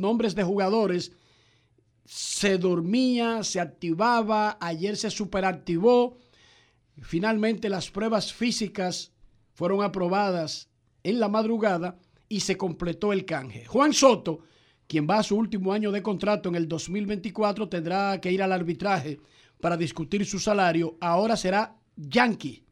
nombres de jugadores, se dormía, se activaba, ayer se superactivó. Finalmente las pruebas físicas fueron aprobadas en la madrugada y se completó el canje. Juan Soto, quien va a su último año de contrato en el 2024, tendrá que ir al arbitraje para discutir su salario. Ahora será Yankee.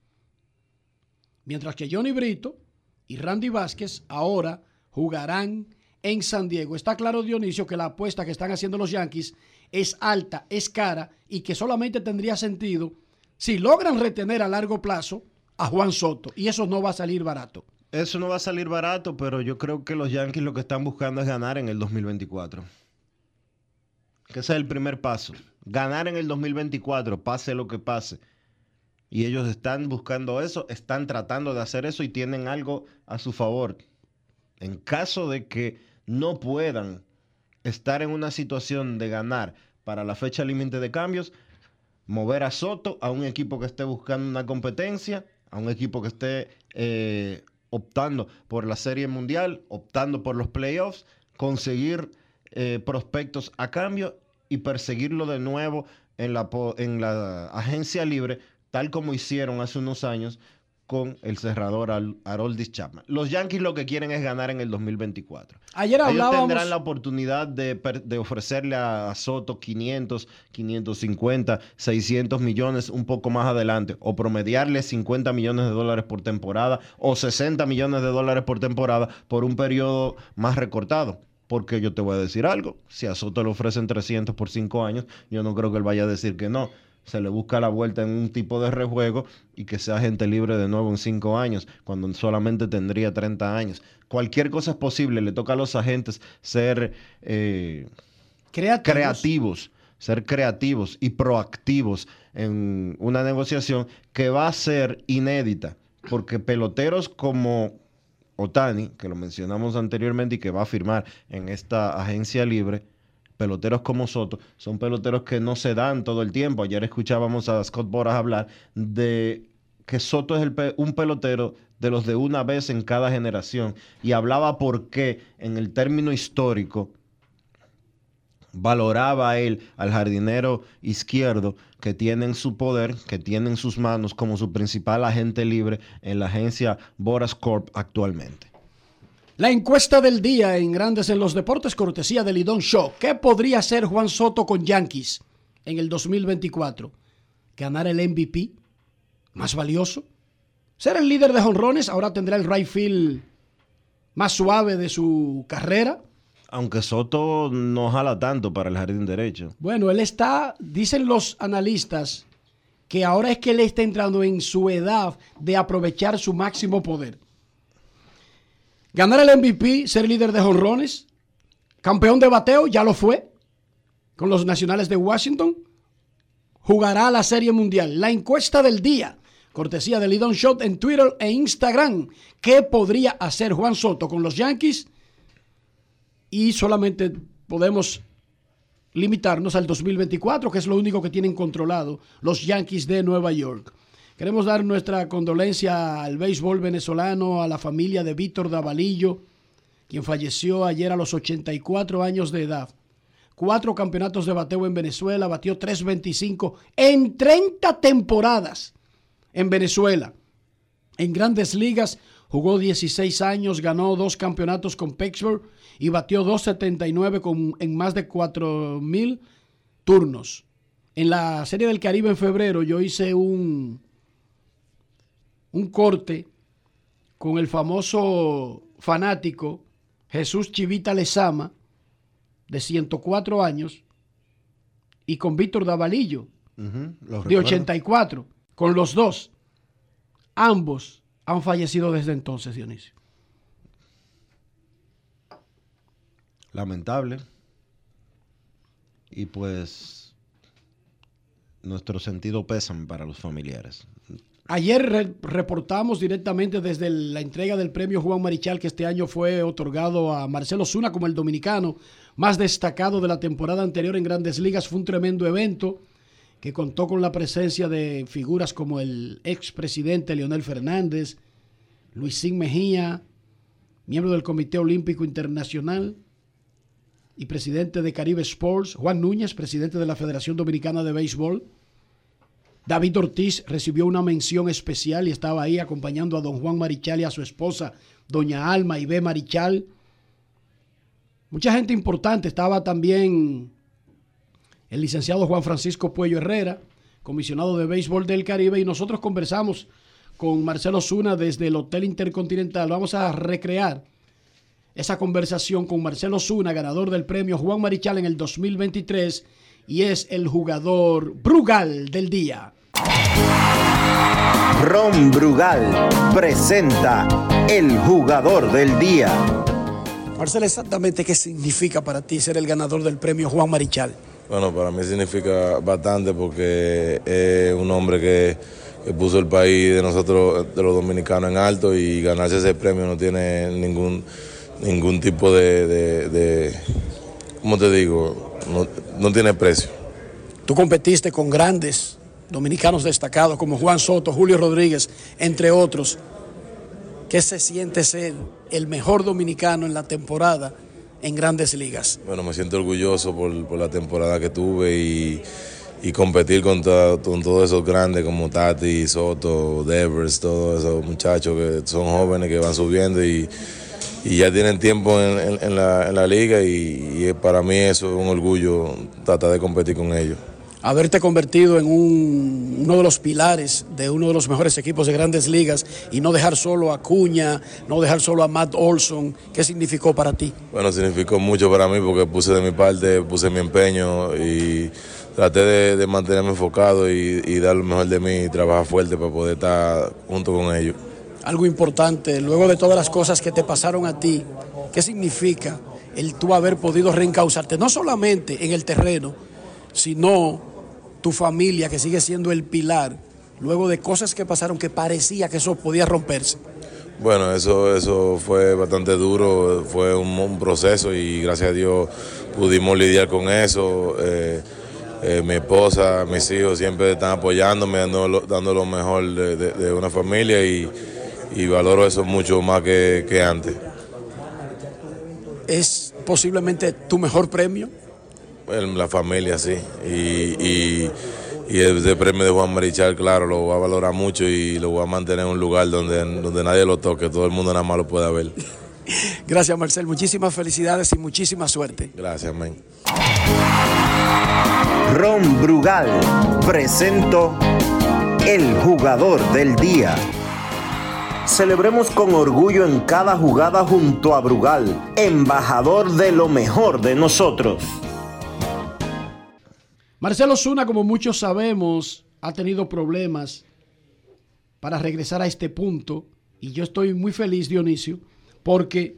Mientras que Johnny Brito y Randy Vázquez ahora jugarán en San Diego. Está claro, Dionisio, que la apuesta que están haciendo los Yankees es alta, es cara y que solamente tendría sentido si logran retener a largo plazo a Juan Soto. Y eso no va a salir barato. Eso no va a salir barato, pero yo creo que los Yankees lo que están buscando es ganar en el 2024. Que ese es el primer paso. Ganar en el 2024, pase lo que pase. Y ellos están buscando eso, están tratando de hacer eso y tienen algo a su favor. En caso de que no puedan estar en una situación de ganar para la fecha límite de cambios, mover a Soto a un equipo que esté buscando una competencia, a un equipo que esté eh, optando por la Serie Mundial, optando por los playoffs, conseguir eh, prospectos a cambio y perseguirlo de nuevo en la, en la agencia libre tal como hicieron hace unos años con el cerrador Haroldis Chapman. Los Yankees lo que quieren es ganar en el 2024. Ayer hablábamos... Ellos tendrán la oportunidad de, ofrecerle a, Soto 500, 550, 600 millones un poco más adelante, o promediarle 50 millones de dólares por temporada, o 60 millones de dólares por temporada por un periodo más recortado. Porque yo te voy a decir algo, si a Soto le ofrecen 300 por 5 años, yo no creo que él vaya a decir que no se le busca la vuelta en un tipo de rejuego y que sea gente libre de nuevo en cinco años, cuando solamente tendría 30 años. Cualquier cosa es posible, le toca a los agentes ser eh, creativos. ser creativos y proactivos en una negociación que va a ser inédita, porque peloteros como Otani, que lo mencionamos anteriormente y que va a firmar en esta agencia libre, peloteros como Soto son peloteros que no se dan todo el tiempo. Ayer escuchábamos a Scott Boras hablar de que Soto es un pelotero de los de una vez en cada generación y hablaba por qué en el término histórico valoraba él al jardinero izquierdo que tiene en su poder, que tiene en sus manos como su principal agente libre en la agencia Boras Corp actualmente. La encuesta del día en Grandes en los Deportes, cortesía de Lidón Show. ¿Qué podría hacer Juan Soto con Yankees en el 2024? ¿Ganar el MVP? ¿Más valioso? ¿Ser el líder de jonrones? Ahora tendrá el right field más suave de su carrera. Aunque Soto no jala tanto para el jardín derecho. Bueno, él está, dicen los analistas, que ahora es que él está entrando en su edad de aprovechar su máximo poder. Ganar el MVP, ser líder de jonrones, campeón de bateo, ya lo fue, con los Nacionales de Washington. Jugará la Serie Mundial. La encuesta del día, cortesía de Lidon Shot en Twitter e Instagram. ¿Qué podría hacer Juan Soto con los Yankees? Y solamente podemos limitarnos al 2024, que es lo único que tienen controlado los Yankees de Nueva York. Queremos dar nuestra condolencia al béisbol venezolano, a la familia de Víctor Davalillo, quien falleció ayer a los 84 años de edad. Cuatro campeonatos de bateo en Venezuela, batió 3.25 en 30 temporadas en Venezuela. En grandes ligas jugó 16 años, ganó dos campeonatos con Pittsburgh y batió 2.79 en más de 4.000 turnos. En la Serie del Caribe en febrero yo hice un, un corte con el famoso fanático Jesús Chivita Lezama, de 104 años, y con Víctor Davalillo, de 84, con los dos. Ambos han fallecido desde entonces, Dionisio. Lamentable. Y pues nuestro sentido pésame para los familiares. Ayer reportamos directamente desde la entrega del premio Juan Marichal que este año fue otorgado a Marcelo Zuna como el dominicano más destacado de la temporada anterior en Grandes Ligas. Fue un tremendo evento que contó con la presencia de figuras como el expresidente Leonel Fernández, Luisín Mejía, miembro del Comité Olímpico Internacional, y presidente de Caribe Sports, Juan Núñez, presidente de la Federación Dominicana de Béisbol. David Ortiz recibió una mención especial y estaba ahí acompañando a don Juan Marichal y a su esposa, doña Alma B. Marichal. Mucha gente importante, estaba también el licenciado Juan Francisco Puello Herrera, comisionado de béisbol del Caribe, y nosotros conversamos con Marcelo Zuna desde el Hotel Intercontinental. Vamos a recrear esa conversación con Marcelo Zuna, ganador del premio Juan Marichal en el 2023 y es el jugador Brugal del día. Ron Brugal presenta el jugador del día. Marcelo, exactamente qué significa para ti ser el ganador del premio Juan Marichal. Bueno, para mí significa bastante porque es un hombre que que puso el país de nosotros, de los dominicanos, en alto y ganarse ese premio no tiene ningún, ningún tipo de, de, ¿cómo te digo? No, no tiene precio. Tú competiste con grandes dominicanos destacados como Juan Soto, Julio Rodríguez, entre otros. ¿Qué se siente ser el mejor dominicano en la temporada en grandes ligas? Bueno, me siento orgulloso por, la temporada que tuve y y competir con, todos esos grandes como Tati, Soto, Devers, todos esos muchachos que son jóvenes que van subiendo y, ya tienen tiempo en, la, liga y, para mí eso es un orgullo tratar de competir con ellos. Haberte convertido en uno de los pilares de uno de los mejores equipos de grandes ligas y no dejar solo a Cuña, no dejar solo a Matt Olson, ¿qué significó para ti? Bueno, significó mucho para mí porque puse de mi parte, puse mi empeño y traté de, mantenerme enfocado y, dar lo mejor de mí y trabajar fuerte para poder estar junto con ellos. Algo importante, luego de todas las cosas que te pasaron a ti, ¿qué significa el tú haber podido reencauzarte? No solamente en el terreno, sino tu familia, que sigue siendo el pilar, luego de cosas que pasaron que parecía que eso podía romperse. Bueno, eso, eso fue bastante duro, fue un, proceso y gracias a Dios pudimos lidiar con eso. Eh, eh, mi esposa, mis hijos siempre están apoyándome, dando, lo mejor de, una familia y, valoro eso mucho más que, antes. ¿Es posiblemente tu mejor premio? La familia, sí. Y, y, el, premio de Juan Marichal, claro, lo voy a valorar mucho y lo voy a mantener en un lugar donde, donde nadie lo toque, todo el mundo nada más lo pueda ver. Gracias, Marcel. Muchísimas felicidades y muchísima suerte. Gracias, men. Ron Brugal presento el jugador del día. Celebremos con orgullo en cada jugada junto a Brugal, embajador de lo mejor de nosotros. Marcelo Zuna, como muchos sabemos, ha tenido problemas para regresar a este punto y yo estoy muy feliz, Dionisio, porque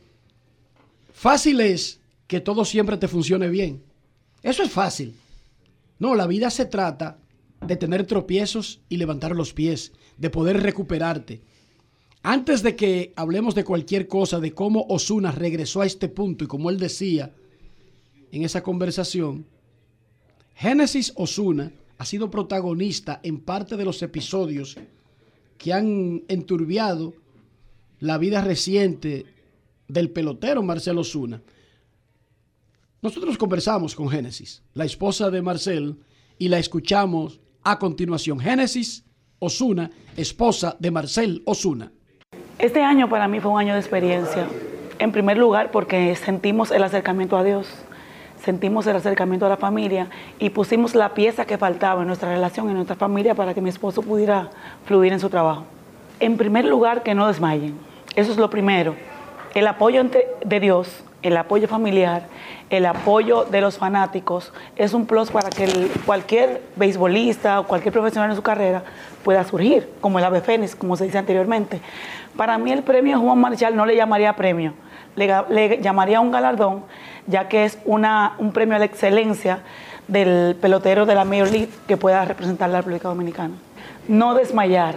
fácil es que todo siempre te funcione bien. Eso es fácil. No, la vida se trata de tener tropiezos y levantar los pies, de poder recuperarte. Antes de que hablemos de cualquier cosa, de cómo Osuna regresó a este punto y como él decía en esa conversación, Génesis Osuna ha sido protagonista en parte de los episodios que han enturbiado la vida reciente del pelotero Marcelo Osuna. Nosotros conversamos con Génesis, la esposa de Marcel, y la escuchamos a continuación. Génesis Osuna, esposa de Marcel Osuna. Este año para mí fue un año de experiencia. En primer lugar, porque sentimos el acercamiento a Dios, sentimos el acercamiento a la familia y pusimos la pieza que faltaba en nuestra relación, en nuestra familia, para que mi esposo pudiera fluir en su trabajo. En primer lugar, que no desmayen. Eso es lo primero. El apoyo de Dios el apoyo familiar, el apoyo de los fanáticos es un plus para que cualquier beisbolista o cualquier profesional en su carrera pueda surgir, como el ave fénix, como se dice anteriormente. Para mí el premio Juan Marshall no le llamaría premio, le, llamaría un galardón, ya que es una, un premio a la excelencia del pelotero de la Major League que pueda representar a la República Dominicana. No desmayar,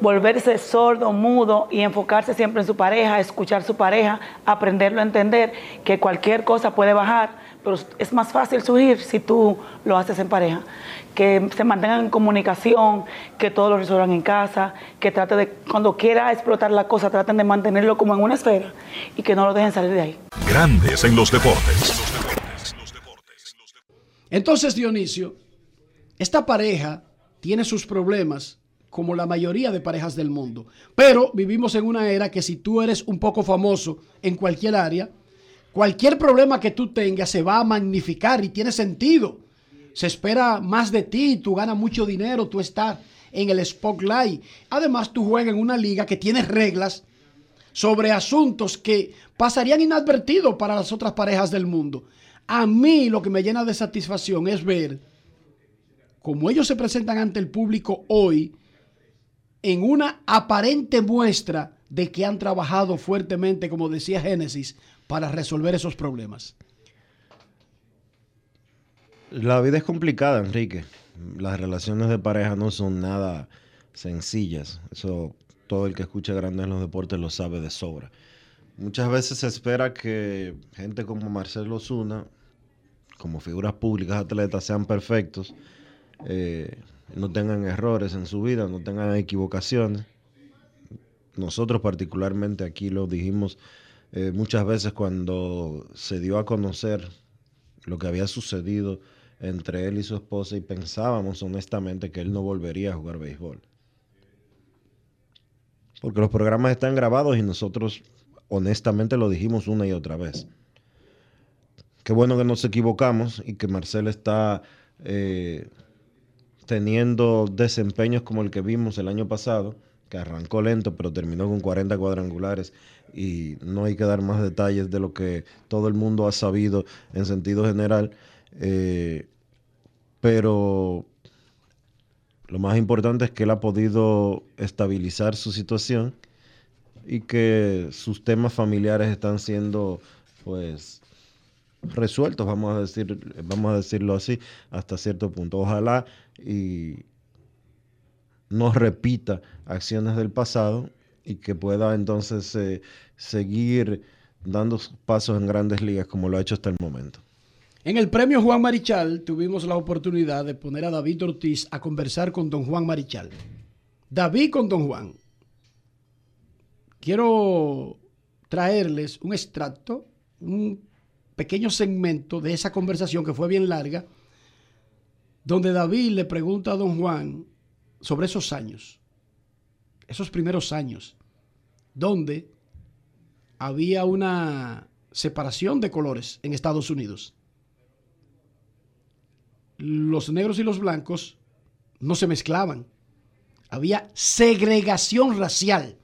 volverse sordo, mudo y enfocarse siempre en su pareja, escuchar su pareja, aprenderlo a entender que cualquier cosa puede bajar, pero es más fácil subir si tú lo haces en pareja. Que se mantengan en comunicación, que todo lo resuelvan en casa, que trate de, cuando quiera explotar la cosa, traten de mantenerlo como en una esfera y que no lo dejen salir de ahí. Grandes en los deportes. Entonces, Dionisio, esta pareja tiene sus problemas como la mayoría de parejas del mundo, pero vivimos en una era que si tú eres un poco famoso en cualquier área, cualquier problema que tú tengas se va a magnificar y tiene sentido. Se espera más de ti, tú ganas mucho dinero, tú estás en el spotlight. Además, tú juegas en una liga que tiene reglas sobre asuntos que pasarían inadvertidos para las otras parejas del mundo. A mí lo que me llena de satisfacción es ver cómo ellos se presentan ante el público hoy en una aparente muestra de que han trabajado fuertemente, como decía Génesis, para resolver esos problemas. La vida es complicada, Enrique. Las relaciones de pareja no son nada sencillas. Eso todo el que escucha grandes en los deportes lo sabe de sobra. Muchas veces se espera que gente como Marcelo Zuna, como figuras públicas, atletas, sean perfectos, eh, no tengan errores en su vida, no tengan equivocaciones. Nosotros particularmente aquí lo dijimos eh, muchas veces cuando se dio a conocer lo que había sucedido entre él y su esposa y pensábamos honestamente que él no volvería a jugar béisbol. Porque los programas están grabados y nosotros honestamente lo dijimos una y otra vez. Qué bueno que nos equivocamos y que Marcel está eh, teniendo desempeños como el que vimos el año pasado, que arrancó lento pero terminó con 40 cuadrangulares y no hay que dar más detalles de lo que todo el mundo ha sabido en sentido general. Eh, pero lo más importante es que él ha podido estabilizar su situación y que sus temas familiares están siendo pues resueltos, vamos a decir, vamos a decirlo así, hasta cierto punto. Ojalá y no repita acciones del pasado y que pueda entonces eh, seguir dando pasos en grandes ligas como lo ha hecho hasta el momento. En el premio Juan Marichal tuvimos la oportunidad de poner a David Ortiz a conversar con don Juan Marichal. David con don Juan. Quiero traerles un extracto, un pequeño segmento de esa conversación que fue bien larga, donde David le pregunta a don Juan sobre esos años, esos primeros años, donde había una separación de colores en Estados Unidos los negros y los blancos no se mezclaban. Había segregación racial.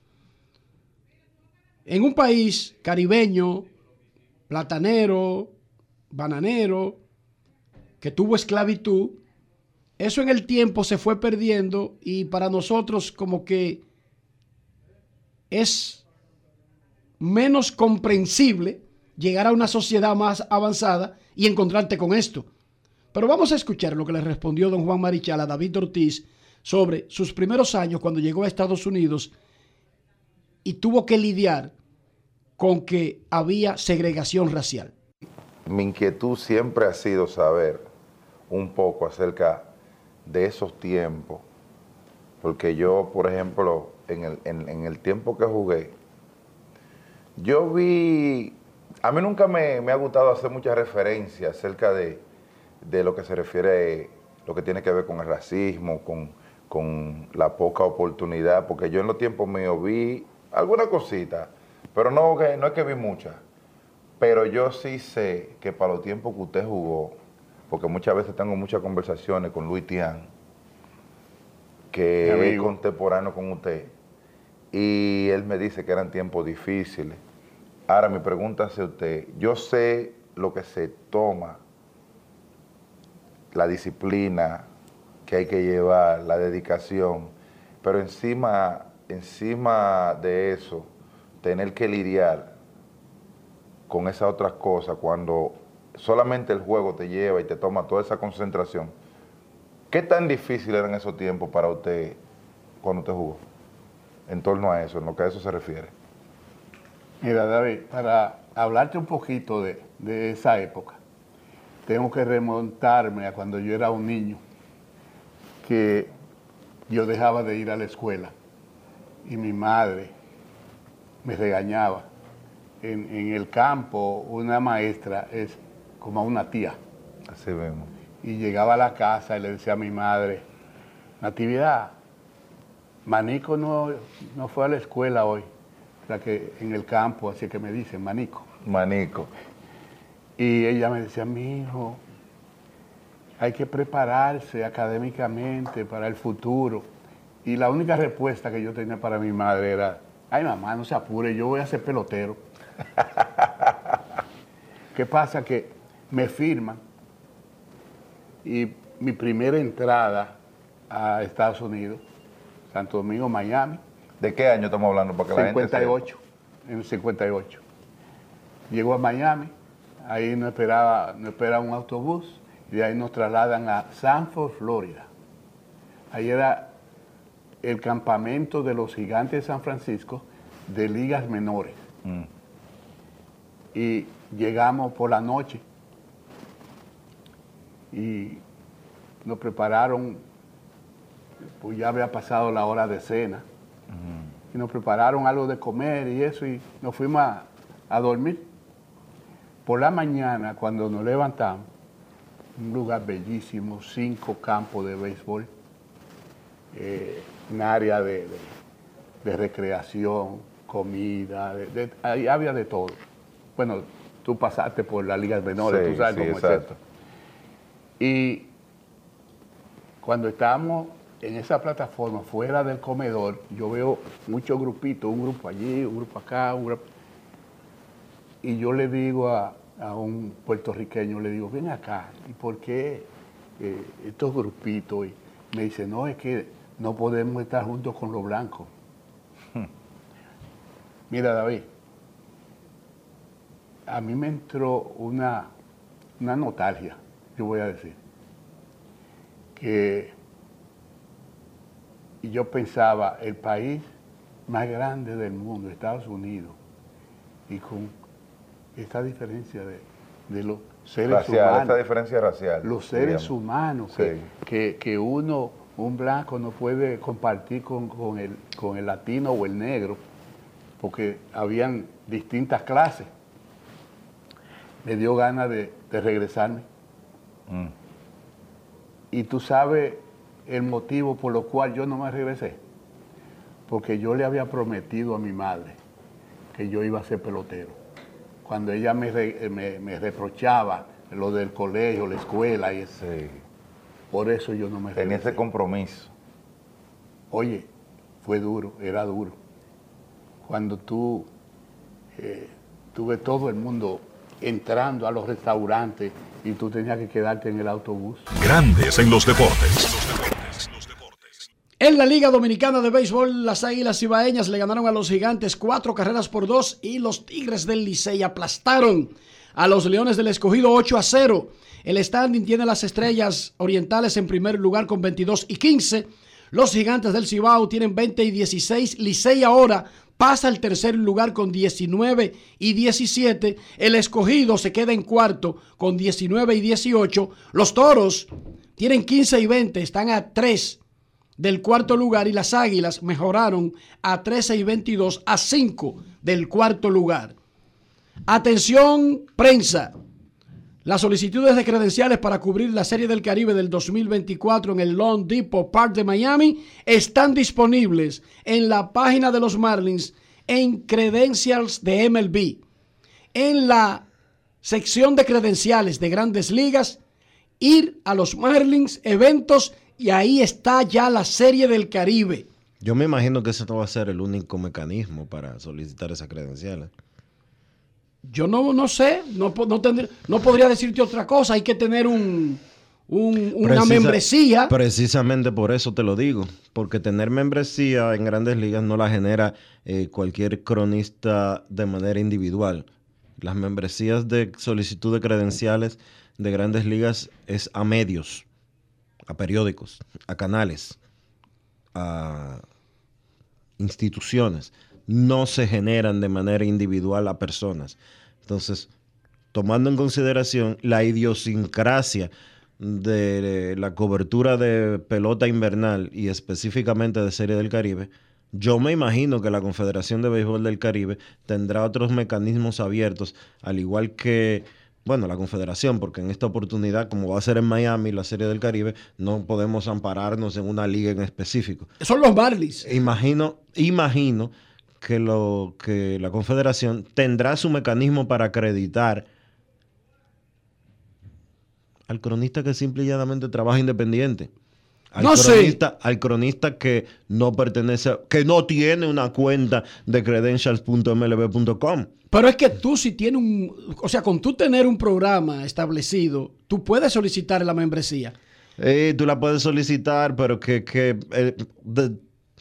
En un país caribeño, platanero, bananero, que tuvo esclavitud, eso en el tiempo se fue perdiendo y para nosotros como que es menos comprensible llegar a una sociedad más avanzada y encontrarte con esto. Pero vamos a escuchar lo que le respondió don Juan Marichal a David Ortiz sobre sus primeros años cuando llegó a Estados Unidos y tuvo que lidiar con que había segregación racial. Mi inquietud siempre ha sido saber un poco acerca de esos tiempos, porque yo, por ejemplo, en el, tiempo que jugué, yo vi, a mí nunca me, me ha gustado hacer muchas referencias acerca de, de lo que se refiere, lo que tiene que ver con el racismo, con, la poca oportunidad, porque yo en los tiempos míos vi alguna cosita, pero no, no es que vi muchas. Pero yo sí sé que para los tiempos que usted jugó, porque muchas veces tengo muchas conversaciones con Luis Tian, que es contemporáneo con usted, y él me dice que eran tiempos difíciles. Ahora mi pregunta es usted, yo sé lo que se toma la disciplina que hay que llevar, la dedicación, pero encima, encima de eso, tener que lidiar con esas otras cosas cuando solamente el juego te lleva y te toma toda esa concentración. ¿Qué tan difícil era en esos tiempos para usted cuando usted jugó? En torno a eso, en lo que a eso se refiere. Mira, David, para hablarte un poquito de, de esa época, tengo que remontarme a cuando yo era un niño, que yo dejaba de ir a la escuela y mi madre me regañaba. En, el campo una maestra es como una tía. Así vemos. y llegaba a la casa y le decía a mi madre, Natividad, Manico no, no fue a la escuela hoy, o sea que en el campo, así que me dicen, Manico. Manico. Y ella me decía, mi hijo, hay que prepararse académicamente para el futuro. Y la única respuesta que yo tenía para mi madre era, ay mamá, no se apure, yo voy a ser pelotero. ¿Qué pasa? Que me firman y mi primera entrada a Estados Unidos, Santo Domingo, Miami, ¿De qué año estamos hablando? Para que la gente? 58, en el 58. Llego a Miami, ahí nos esperaba, nos espera un autobús y de ahí nos trasladan a Sanford, Florida. Ahí era el campamento de los gigantes de San Francisco de ligas menores. Mm. Y llegamos por la noche y nos prepararon, pues ya había pasado la hora de cena, y nos prepararon algo de comer y eso, y nos fuimos a, a dormir. Por la mañana, cuando nos levantamos, un lugar bellísimo, cinco campos de béisbol, eh, un área de, de- de recreación, comida, de- ahí había de todo. Bueno, tú pasaste por las ligas menores, Sí, tú sabes sí, cómo es exacto. esto. Y cuando estábamos en esa plataforma, fuera del comedor, yo veo muchos grupitos, un grupo allí, un grupo acá, un grupo... Y yo le digo a, a un puertorriqueño, le digo, ven acá, ¿y por qué eh, estos grupitos? Y me dice, no, es que no podemos estar juntos con los blancos. Mira, David, a mí me entró una, una nostalgia, yo voy a decir, que y yo pensaba, el país más grande del mundo, Estados Unidos, y con esta diferencia de, de los seres Racial, humanos esta diferencia racial. los seres digamos. humanos, que, que, que uno, un blanco, no puede compartir con, con el, con el latino o el negro, porque habían distintas clases. Me dio ganas de, de regresarme. Mm. Y tú sabes el motivo por lo cual yo no me regresé. Porque yo le había prometido a mi madre que yo iba a ser pelotero. Cuando ella me, re- me- me reprochaba lo del colegio, la escuela y eso. Sí. Por eso yo no me Tenía regresé. ese compromiso. Oye, fue duro, era duro. Cuando tú eh, tuve todo el mundo entrando a los restaurantes y tú tenías que quedarte en el autobús. Grandes en los deportes. En la Liga Dominicana de Béisbol, las Águilas Ibaeñas le ganaron a los Gigantes cuatro carreras por dos y los Tigres del Licey aplastaron a los Leones del Escogido 8 a 0. El standing tiene las Estrellas Orientales en primer lugar con 22 y 15. Los Gigantes del Cibao tienen 20 y 16. Licey ahora pasa al tercer lugar con 19 y 17. El Escogido se queda en cuarto con 19 y 18. Los Toros tienen 15 y 20, están a 3 del cuarto lugar y las Águilas mejoraron a 13 y 22 a 5 del cuarto lugar. Atención, prensa. Las solicitudes de credenciales para cubrir la Serie del Caribe del 2024 en el Lone Depot Park de Miami están disponibles en la página de los Marlins en Credentials de MLB. En la sección de credenciales de grandes ligas, ir a los Marlins, eventos, y ahí está ya la Serie del Caribe. Yo me imagino que ese no va a ser el único mecanismo para solicitar esas credenciales. Yo no, no sé, no, no, tendré- no podría decirte otra cosa. Hay que tener un, un- una Precisa- membresía. Precisamente por eso te lo digo, porque tener membresía en grandes ligas no la genera eh, cualquier cronista de manera individual. Las membresías de solicitud de credenciales de grandes ligas es a medios, a periódicos, a canales, a instituciones. No se generan de manera individual a personas. Entonces, tomando en consideración la idiosincrasia de la cobertura de pelota invernal y específicamente de Serie del Caribe, yo me imagino que la Confederación de Béisbol del Caribe tendrá otros mecanismos abiertos, al igual que bueno, la Confederación, porque en esta oportunidad, como va a ser en Miami la Serie del Caribe, no podemos ampararnos en una liga en específico. Son los Marlins. Imagino, imagino que, lo, que la Confederación tendrá su mecanismo para acreditar al cronista que simple y llanamente trabaja independiente. Al No sé. cronista, al cronista que no pertenece, que no tiene una cuenta de credentials.mlb.com. Pero es que tú si tienes un, o sea, con tú tener un programa establecido, tú puedes solicitar la membresía. Eh, tú la puedes solicitar, pero que, que eh, de-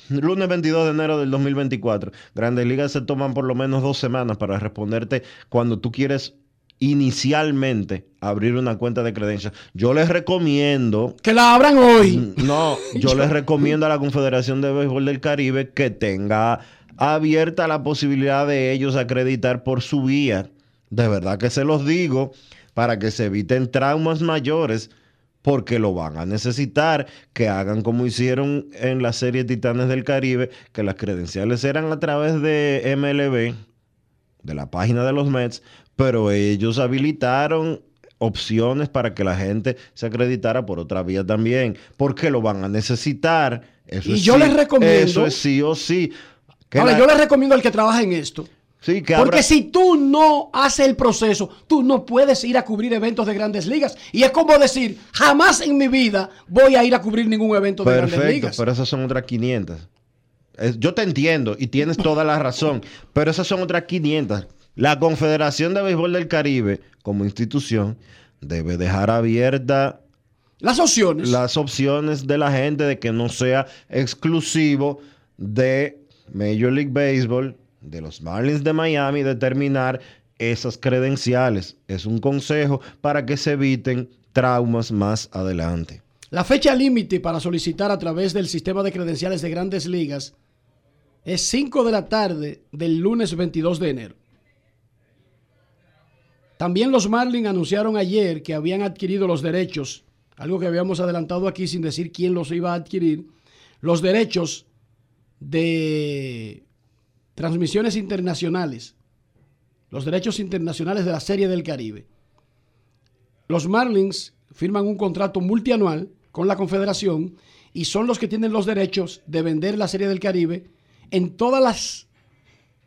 lunes 22 de enero del 2024, Grandes Ligas se toman por lo menos dos semanas para responderte cuando tú quieres inicialmente abrir una cuenta de credencias. Yo les recomiendo Que la abran hoy. no, yo les recomiendo a la Confederación de Béisbol del Caribe que tenga abierta la posibilidad de ellos acreditar por su vía. De verdad que se los digo, para que se eviten traumas mayores, porque lo van a necesitar, que hagan como hicieron en la serie Titanes del Caribe, que las credenciales eran a través de MLB, de la página de los Mets, pero ellos habilitaron opciones para que la gente se acreditara por otra vía también, porque lo van a necesitar. Eso Y es yo sí- les recomiendo- Eso es sí o sí. Que Ahora, la- yo le recomiendo al que trabaja en esto. sí, que Porque si tú no haces el proceso, tú no puedes ir a cubrir eventos de grandes ligas. Y es como decir, jamás en mi vida voy a ir a cubrir ningún evento de grandes Perfecto, ligas. pero esas son otras 500. Es- yo te entiendo y tienes toda la razón, pero esas son otras 500. La Confederación de Béisbol del Caribe, como institución, debe dejar abierta Las opciones. las opciones de la gente de que no sea exclusivo de Major League Baseball, de los Marlins de Miami, determinar esas credenciales. Es un consejo para que se eviten traumas más adelante. La fecha límite para solicitar a través del sistema de credenciales de grandes ligas es 5 de la tarde del lunes 22 de enero. También los Marlins anunciaron ayer que habían adquirido los derechos, algo que habíamos adelantado aquí sin decir quién los iba a adquirir, los derechos de transmisiones internacionales, los derechos internacionales de la Serie del Caribe. Los Marlins firman un contrato multianual con la Confederación y son los que tienen los derechos de vender la Serie del Caribe en todas las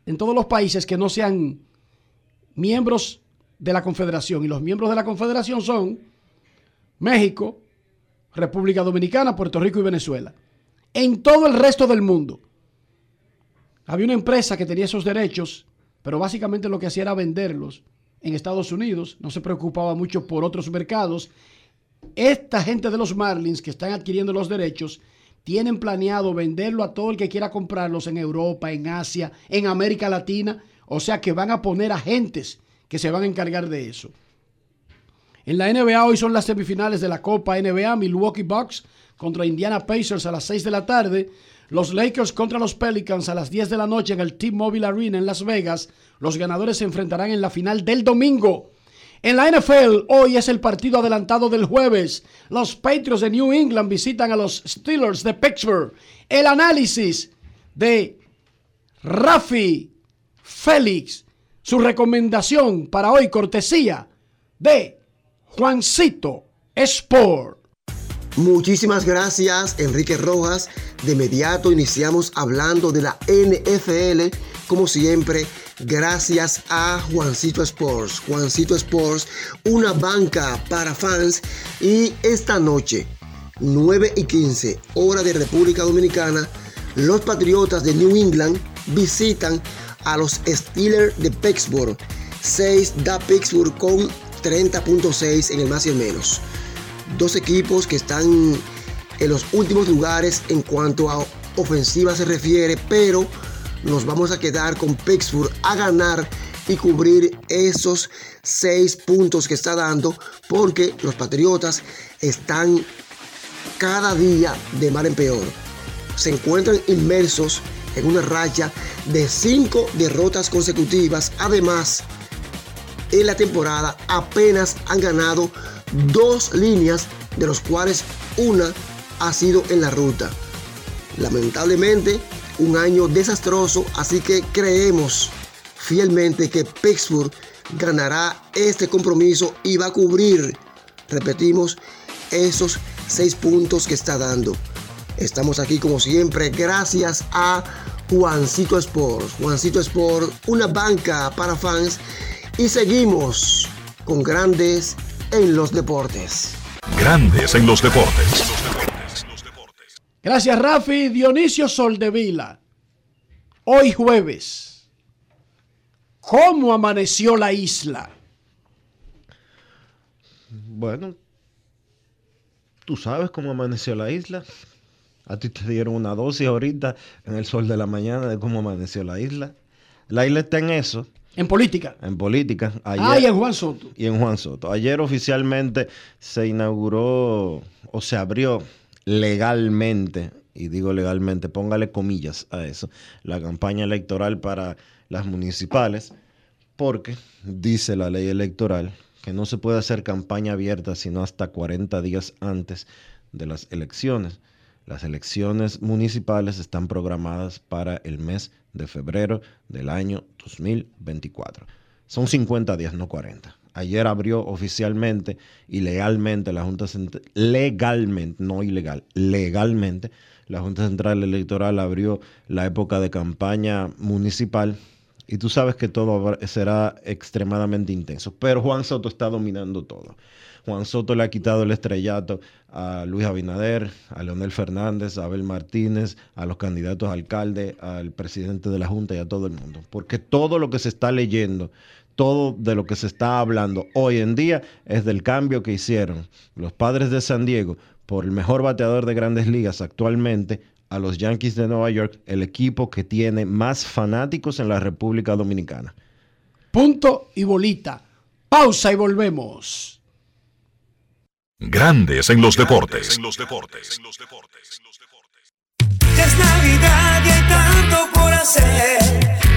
en todos los países que no sean miembros de la Confederación y los miembros de la Confederación son México, República Dominicana, Puerto Rico y Venezuela. En todo el resto del mundo. Había una empresa que tenía esos derechos, pero básicamente lo que hacía era venderlos en Estados Unidos, no se preocupaba mucho por otros mercados. Esta gente de los Marlins que están adquiriendo los derechos tienen planeado venderlo a todo el que quiera comprarlos en Europa, en Asia, en América Latina, o sea que van a poner agentes que se van a encargar de eso. En la NBA hoy son las semifinales de la Copa NBA, Milwaukee Bucks contra Indiana Pacers a las 6 de la tarde, los Lakers contra los Pelicans a las 10 de la noche en el T-Mobile Arena en Las Vegas. Los ganadores se enfrentarán en la final del domingo. En la NFL, hoy es el partido adelantado del jueves. Los Patriots de New England visitan a los Steelers de Pittsburgh. El análisis de Rafi Félix, su recomendación para hoy, cortesía de Juancito Sport. Muchísimas gracias, Enrique Rojas. De inmediato iniciamos hablando de la NFL. Como siempre, gracias a Juancito Sports. Juancito Sports, una banca para fans. Y esta noche, 9 y 15, hora de República Dominicana, los Patriotas de New England visitan a los Steelers de Pittsburgh. 6 da Pittsburgh con 30.6 en el más y el menos dos equipos que están en los últimos lugares en cuanto a ofensiva se refiere, pero nos vamos a quedar con Pittsburgh a ganar y cubrir esos seis puntos que está dando, porque los Patriotas están cada día de mal en peor. Se encuentran inmersos en una racha de cinco derrotas consecutivas. Además, en la temporada apenas han ganado dos líneas, de los cuales una ha sido en la ruta. Lamentablemente, un año desastroso, así que creemos fielmente que Pittsburgh ganará este compromiso y va a cubrir, repetimos, esos seis puntos que está dando. Estamos aquí como siempre gracias a Juancito Sport. Juancito Sport, una banca para fans y seguimos con grandes en los deportes. Grandes en los deportes. Gracias, Rafi. Dionisio Soldevila. Hoy jueves. ¿Cómo amaneció la isla? Bueno, tú sabes cómo amaneció la isla. A ti te dieron una dosis ahorita en el sol de la mañana de cómo amaneció la isla. La isla está en eso. En política. En política. ah, y en Juan Soto. Y en Juan Soto. Ayer oficialmente se inauguró o se abrió legalmente, y digo legalmente, póngale comillas a eso, la campaña electoral para las municipales, porque dice la ley electoral que no se puede hacer campaña abierta sino hasta 40 días antes de las elecciones. Las elecciones municipales están programadas para el mes de febrero del año 2024. Son 50 días, no 40. Ayer abrió oficialmente y legalmente la Junta Central, legalmente, no ilegal, legalmente, la Junta Central Electoral abrió la época de campaña municipal y tú sabes que todo será extremadamente intenso. Pero Juan Soto está dominando todo. Juan Soto le ha quitado el estrellato a Luis Abinader, a Leonel Fernández, a Abel Martínez, a los candidatos a alcalde, al presidente de la Junta y a todo el mundo. Porque todo lo que se está leyendo, todo de lo que se está hablando hoy en día es del cambio que hicieron los padres de San Diego por el mejor bateador de grandes ligas actualmente a los Yankees de Nueva York, el equipo que tiene más fanáticos en la República Dominicana. Punto y bolita. Pausa y volvemos. Grandes en los deportes. Ya es Navidad y hay tanto por hacer.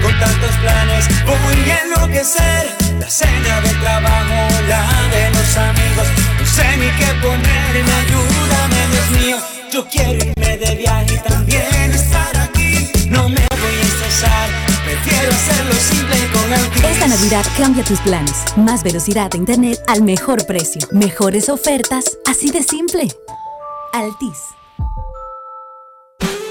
Con tantos planes voy a enloquecer. La cena de trabajo, la de los amigos. No sé ni qué ponerme, ayúdame, Dios mío. Yo quiero irme de viaje y también estar aquí. No me voy a estresar Prefiero hacerlo simple con Altis. Esta Navidad cambia tus planes. Más velocidad de internet al mejor precio. Mejores ofertas, así de simple. Altis.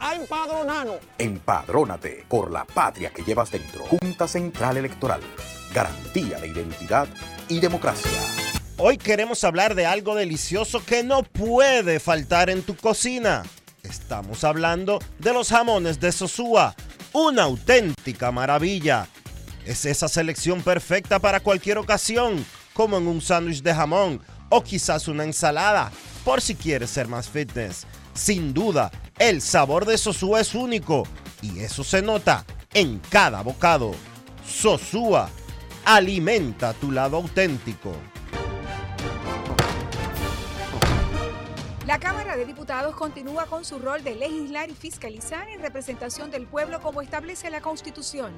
a empadronarnos. Empadrónate por la patria que llevas dentro. Junta Central Electoral. Garantía de identidad y democracia. Hoy queremos hablar de algo delicioso que no puede faltar en tu cocina. Estamos hablando de los jamones de Sosúa, una auténtica maravilla. Es esa selección perfecta para cualquier ocasión, como en un sándwich de jamón o quizás una ensalada, por si quieres ser más fitness. Sin duda, el sabor de Sosúa es único y eso se nota en cada bocado. Sosúa, alimenta tu lado auténtico. La Cámara de Diputados continúa con su rol de legislar y fiscalizar en representación del pueblo como establece la Constitución.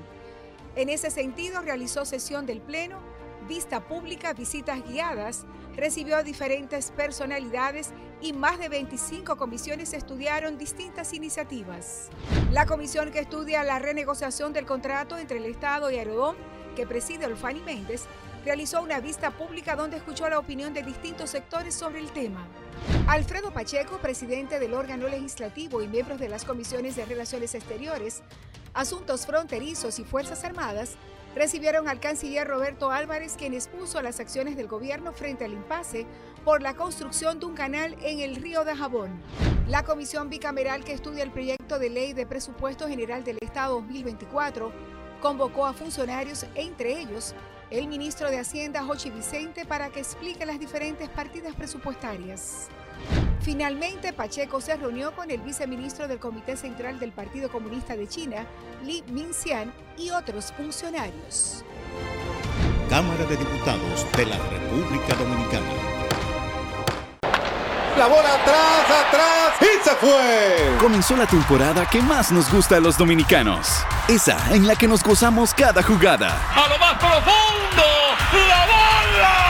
En ese sentido, realizó sesión del Pleno, vista pública, visitas guiadas, recibió a diferentes personalidades y más de 25 comisiones estudiaron distintas iniciativas. La comisión que estudia la renegociación del contrato entre el Estado y Aerodón, que preside Olfani Méndez, realizó una vista pública donde escuchó la opinión de distintos sectores sobre el tema. Alfredo Pacheco, presidente del órgano legislativo y miembros de las comisiones de Relaciones Exteriores, Asuntos Fronterizos y Fuerzas Armadas, recibieron al canciller Roberto Álvarez, quien expuso las acciones del gobierno frente al impasse por la construcción de un canal en el río de Jabón. La comisión bicameral que estudia el proyecto de ley de presupuesto general del Estado 2024 convocó a funcionarios, entre ellos el ministro de Hacienda, Jochi Vicente, para que explique las diferentes partidas presupuestarias. Finalmente, Pacheco se reunió con el viceministro del Comité Central del Partido Comunista de China, Li Minxian, y otros funcionarios. Cámara de Diputados de la República Dominicana. La bola atrás, atrás y se fue. Comenzó la temporada que más nos gusta a los dominicanos. Esa en la que nos gozamos cada jugada. A lo más profundo, la bola.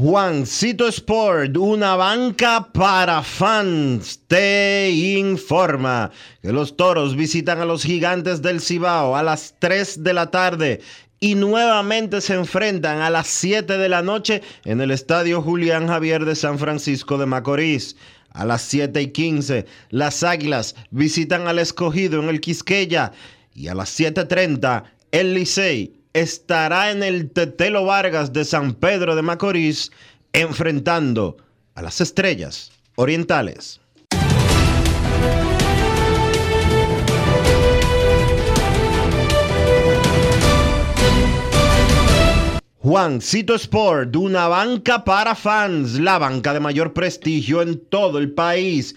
Juancito Sport, una banca para fans, te informa que los toros visitan a los gigantes del Cibao a las 3 de la tarde y nuevamente se enfrentan a las 7 de la noche en el Estadio Julián Javier de San Francisco de Macorís. A las 7 y 15, las Águilas visitan al escogido en el Quisqueya y a las 7.30, el Licey estará en el Tetelo Vargas de San Pedro de Macorís enfrentando a las estrellas orientales. Juancito Sport, una banca para fans, la banca de mayor prestigio en todo el país,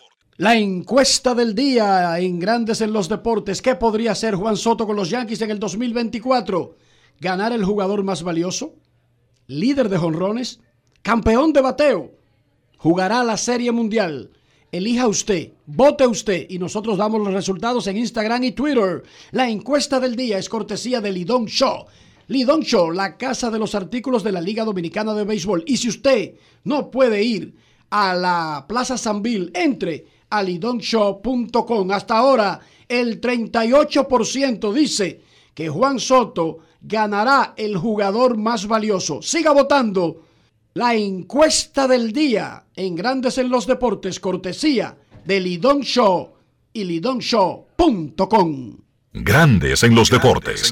La encuesta del día en Grandes en los Deportes. ¿Qué podría hacer Juan Soto con los Yankees en el 2024? ¿Ganar el jugador más valioso? ¿Líder de jonrones? ¿Campeón de bateo? ¿Jugará la Serie Mundial? Elija usted, vote usted y nosotros damos los resultados en Instagram y Twitter. La encuesta del día es cortesía de Lidón Show. Lidón Show, la casa de los artículos de la Liga Dominicana de Béisbol. Y si usted no puede ir a la Plaza Sanville, entre a lidonshow.com. Hasta ahora, el 38% dice que Juan Soto ganará el jugador más valioso. Siga votando. La encuesta del día en Grandes en los Deportes, cortesía de Lidón Show y lidonshow.com. Grandes en los deportes.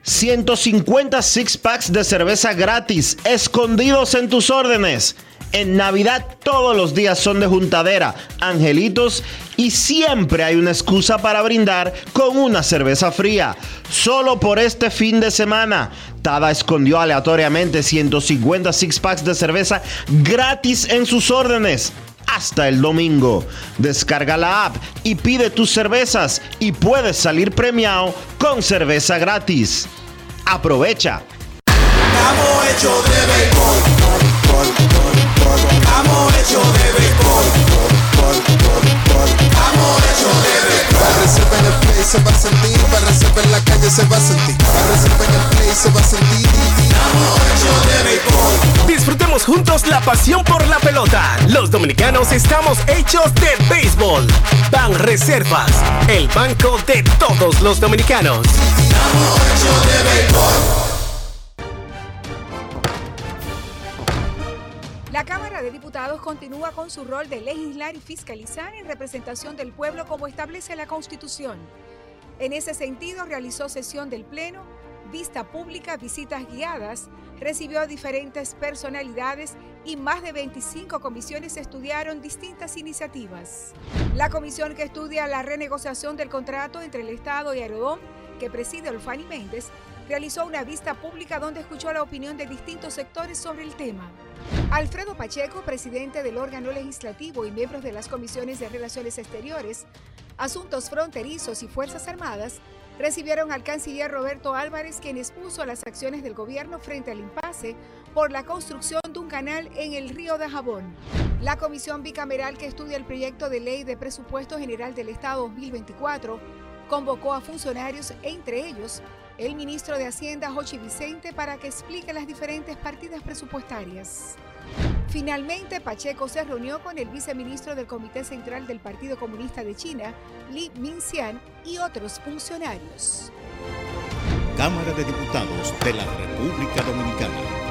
150 six packs de cerveza gratis, escondidos en tus órdenes. En Navidad todos los días son de juntadera, angelitos y siempre hay una excusa para brindar con una cerveza fría. Solo por este fin de semana, Tada escondió aleatoriamente 150 six packs de cerveza gratis en sus órdenes hasta el domingo. Descarga la app y pide tus cervezas y puedes salir premiado con cerveza gratis. Aprovecha. Estamos hechos de béisbol. Estamos hechos de béisbol. Estamos hechos de béisbol. Para reserva en el play se va a sentir, para reserva en la calle se va a sentir, para reserva en el play se va a sentir. Estamos hechos de béisbol. Juntos la pasión por la pelota. Los dominicanos estamos hechos de béisbol. Ban Reservas, el banco de todos los dominicanos. Estamos. La Cámara de Diputados continúa con su rol de legislar y fiscalizar en representación del pueblo como establece la Constitución. En ese sentido, realizó sesión del Pleno, vista pública, visitas guiadas, recibió a diferentes personalidades y más de 25 comisiones estudiaron distintas iniciativas. La comisión que estudia la renegociación del contrato entre el Estado y Aerodón, que preside Olfani Méndez, realizó una vista pública donde escuchó la opinión de distintos sectores sobre el tema. Alfredo Pacheco, presidente del órgano legislativo y miembros de las comisiones de Relaciones Exteriores, Asuntos Fronterizos y Fuerzas Armadas, recibieron al canciller Roberto Álvarez, quien expuso las acciones del gobierno frente al impasse por la construcción de un canal en el río de Jabón. La comisión bicameral que estudia el proyecto de ley de presupuesto general del Estado 2024 convocó a funcionarios, entre ellos el ministro de Hacienda, Jochi Vicente, para que explique las diferentes partidas presupuestarias. Finalmente, Pacheco se reunió con el viceministro del Comité Central del Partido Comunista de China, Li Minxian, y otros funcionarios. Cámara de Diputados de la República Dominicana.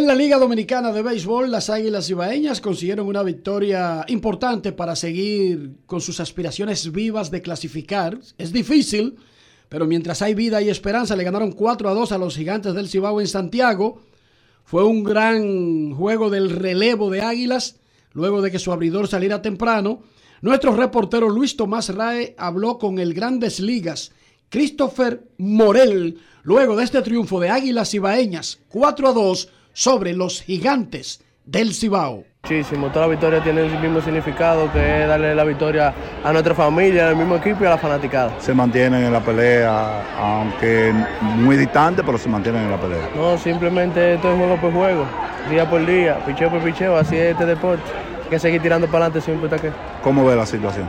la Liga Dominicana de Béisbol, las Águilas Ibaeñas consiguieron una victoria importante para seguir con sus aspiraciones vivas de clasificar. Es difícil, pero mientras hay vida y esperanza, le ganaron 4 a 2 a los Gigantes del Cibao en Santiago. Fue un gran juego del relevo de Águilas, luego de que su abridor saliera temprano. Nuestro reportero Luis Tomás Rae habló con el Grandes Ligas, Christopher Morel, luego de este triunfo de Águilas Ibaeñas, 4 a 2 sobre los gigantes del Cibao. Muchísimo, toda la victoria tiene el mismo significado que es darle la victoria a nuestra familia, al mismo equipo y a la fanaticada. Se mantienen en la pelea, aunque muy distante, pero se mantienen en la pelea. No, simplemente esto es juego por juego, día por día, picheo por picheo, así es este deporte. Hay que seguir tirando para adelante sin importa qué. ¿Cómo ve la situación?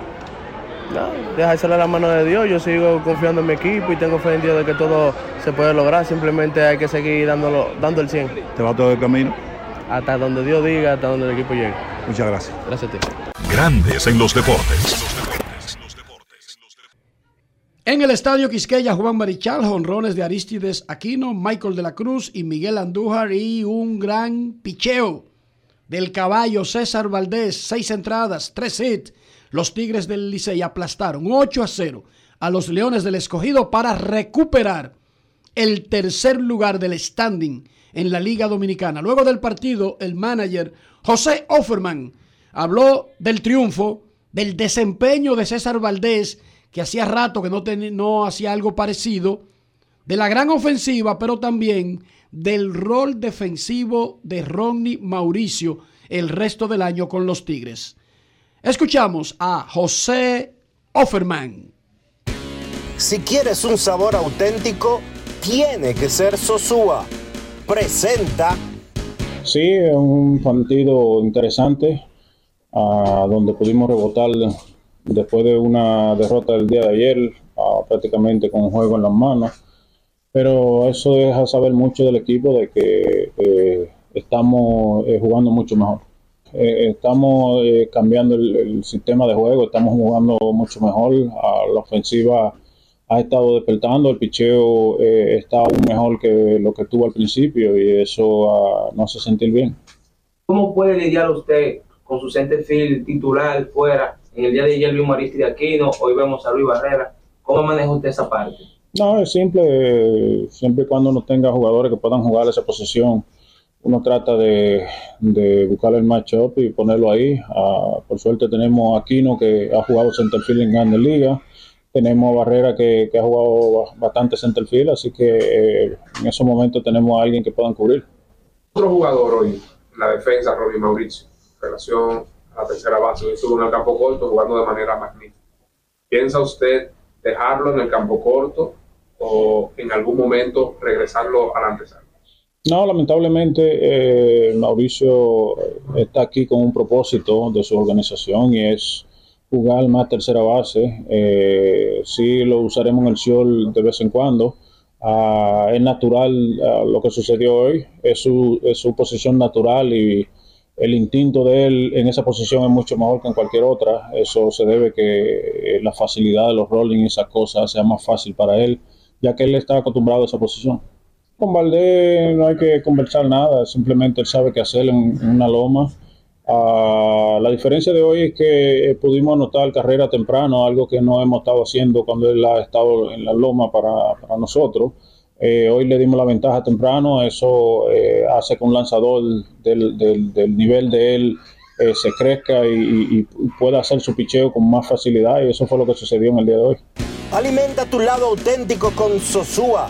No, dejársela la mano de Dios, yo sigo confiando en mi equipo y tengo fe en Dios de que todo se puede lograr, simplemente hay que seguir dándolo, dando el 100. ¿Te va todo el camino? hasta donde Dios diga, hasta donde el equipo llegue. Muchas gracias. Gracias a ti. Grandes en los deportes. En el estadio Quisqueya, Juan Marichal, jonrones de Aristides Aquino, Michael de la Cruz y Miguel Andújar y un gran picheo del caballo César Valdés, seis entradas, tres hits. Los Tigres del Licey aplastaron 8 a 0 a los Leones del Escogido para recuperar el tercer lugar del standing en la Liga Dominicana. Luego del partido, el manager José Offerman habló del triunfo, del desempeño de César Valdés, que hacía rato que no, no hacía algo parecido, de la gran ofensiva, pero también del rol defensivo de Ronnie Mauricio el resto del año con los Tigres. Escuchamos a José Offerman. Si quieres un sabor auténtico, tiene que ser Sosúa. Presenta. Sí, es un partido interesante ah, donde pudimos rebotar después de una derrota del día de ayer, ah, prácticamente con un juego en las manos. Pero eso deja saber mucho del equipo de que eh, estamos eh, jugando mucho mejor. Eh, estamos cambiando el, el, sistema de juego, estamos jugando mucho mejor. A la ofensiva ha estado despertando, el picheo está aún mejor que lo que tuvo al principio y eso ah, nos hace sentir bien. ¿Cómo puede lidiar usted con su centerfield titular fuera? En el día de ayer vimos a Aristide Aquino, hoy vemos a Luis Barrera. ¿Cómo maneja usted esa parte? No, es simple. Siempre y cuando no tenga jugadores que puedan jugar esa posición, uno trata de, buscar el matchup y ponerlo ahí. Uh, por suerte tenemos a Aquino que ha jugado centerfield en Grandes Ligas. Tenemos a Barrera que, ha jugado bastante centerfield, así que eh, en esos momentos tenemos a alguien que puedan cubrir. Otro jugador hoy, la defensa, Ronnie Mauricio, en relación a la tercera base, estuvo en el campo corto jugando de manera magnífica. ¿Piensa usted dejarlo en el campo corto o en algún momento regresarlo a la antesala? No, lamentablemente eh, Mauricio está aquí con un propósito de su organización y es jugar más tercera base. Eh, sí lo usaremos en el Ciol de vez en cuando. Uh, es natural uh, lo que sucedió hoy, es su, es su posición natural y el instinto de él en esa posición es mucho mejor que en cualquier otra. Eso se debe que la facilidad de los rolling y esas cosas sea más fácil para él, ya que él está acostumbrado a esa posición. Con Valdés no hay que conversar nada, simplemente él sabe qué hacer en, una loma. Uh, la diferencia de hoy es que pudimos anotar carrera temprano, algo que no hemos estado haciendo cuando él ha estado en la loma para, nosotros. Eh, hoy le dimos la ventaja temprano, eso eh, hace que un lanzador del, del, nivel de él eh, se crezca y, y, pueda hacer su picheo con más facilidad y eso fue lo que sucedió en el día de hoy. Alimenta tu lado auténtico con Sosúa.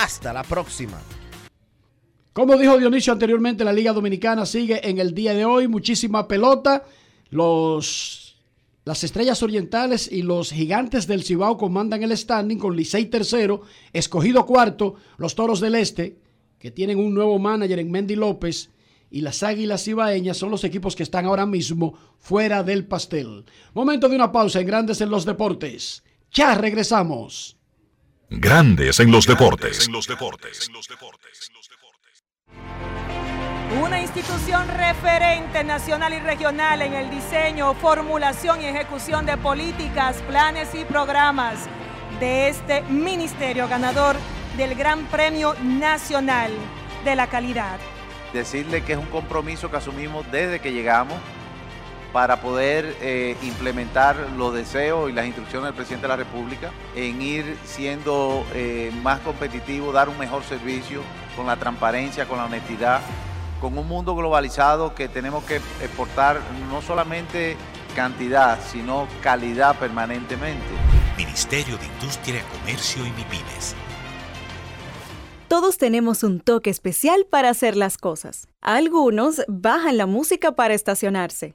Hasta la próxima. Como dijo Dionisio anteriormente, la Liga Dominicana sigue en el día de hoy. Muchísima pelota. Los, las Estrellas Orientales y los Gigantes del Cibao comandan el standing con Licey tercero, escogido cuarto, los Toros del Este, que tienen un nuevo manager en Mendy López, y las Águilas Cibaeñas son los equipos que están ahora mismo fuera del pastel. Momento de una pausa en Grandes en los Deportes. Ya regresamos. Grandes en los deportes. En los deportes. Una institución referente nacional y regional en el diseño, formulación y ejecución de políticas, planes y programas de este ministerio ganador del Gran Premio Nacional de la Calidad. Decirle que es un compromiso que asumimos desde que llegamos para poder eh, implementar los deseos y las instrucciones del presidente de la República en ir siendo eh, más competitivo, dar un mejor servicio con la transparencia, con la honestidad, con un mundo globalizado que tenemos que exportar no solamente cantidad, sino calidad permanentemente. Ministerio de Industria, Comercio y MIPIMES. Todos tenemos un toque especial para hacer las cosas. Algunos bajan la música para estacionarse.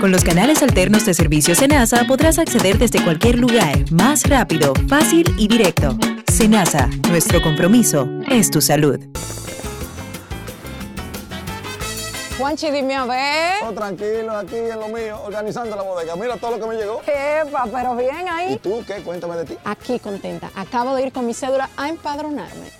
Con los canales alternos de servicio Senasa podrás acceder desde cualquier lugar, más rápido, fácil y directo. Senasa, nuestro compromiso es tu salud. Juanchi, dime a ver. Oh, tranquilo, aquí en lo mío, organizando la bodega. Mira todo lo que me llegó. Epa, pero bien ahí. ¿Y tú qué? Cuéntame de ti. Aquí contenta. Acabo de ir con mi cédula a empadronarme.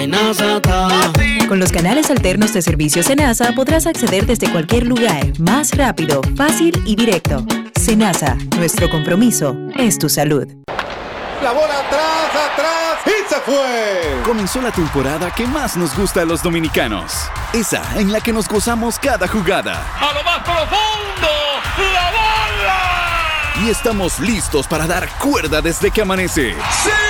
Senazata. Con los canales alternos de servicio Senasa podrás acceder desde cualquier lugar, más rápido, fácil y directo. Senasa, nuestro compromiso es tu salud. La bola atrás, atrás y se fue. Comenzó la temporada que más nos gusta a los dominicanos. Esa en la que nos gozamos cada jugada. A lo más profundo, la bola. Y estamos listos para dar cuerda desde que amanece. Señores,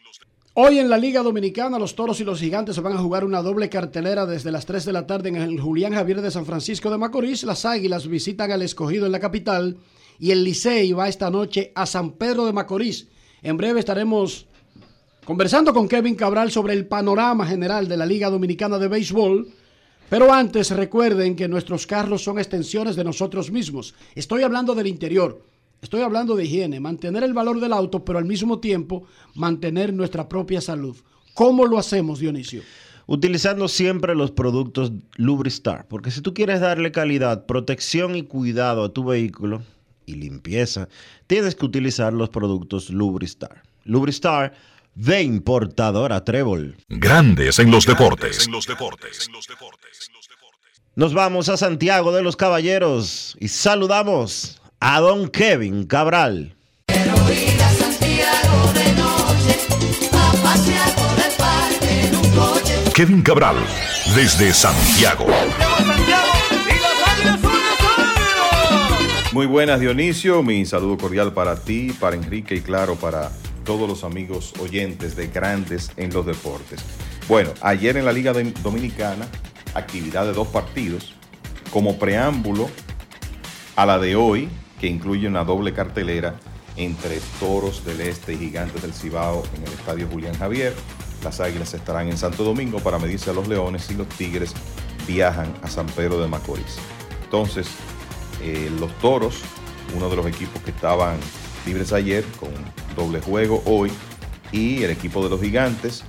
Hoy en la Liga Dominicana, los toros y los gigantes van a jugar una doble cartelera desde las 3 de la tarde en el Julián Javier de San Francisco de Macorís. Las águilas visitan al escogido en la capital y el Licey va esta noche a San Pedro de Macorís. En breve estaremos conversando con Kevin Cabral sobre el panorama general de la Liga Dominicana de Béisbol. Pero antes recuerden que nuestros carros son extensiones de nosotros mismos. Estoy hablando del interior. Estoy hablando de higiene, mantener el valor del auto, pero al mismo tiempo mantener nuestra propia salud. ¿Cómo lo hacemos, Dionisio? Utilizando siempre los productos Lubristar, porque si tú quieres darle calidad, protección y cuidado a tu vehículo y limpieza, tienes que utilizar los productos Lubristar. Lubristar de importadora Trébol. Grandes en los deportes. Nos vamos a Santiago de los Caballeros y saludamos a don Kevin Cabral. Kevin Cabral, desde Santiago. Muy buenas Dionisio, mi saludo cordial para ti, para Enrique y claro para todos los amigos oyentes de Grandes en los Deportes. Bueno, ayer en la Liga Dominicana, actividad de dos partidos, como preámbulo a la de hoy, que incluye una doble cartelera entre Toros del Este y Gigantes del Cibao en el Estadio Julián Javier. Las Águilas estarán en Santo Domingo para medirse a los Leones y los Tigres viajan a San Pedro de Macorís. Entonces, eh, los Toros, uno de los equipos que estaban libres ayer con doble juego hoy y el equipo de los gigantes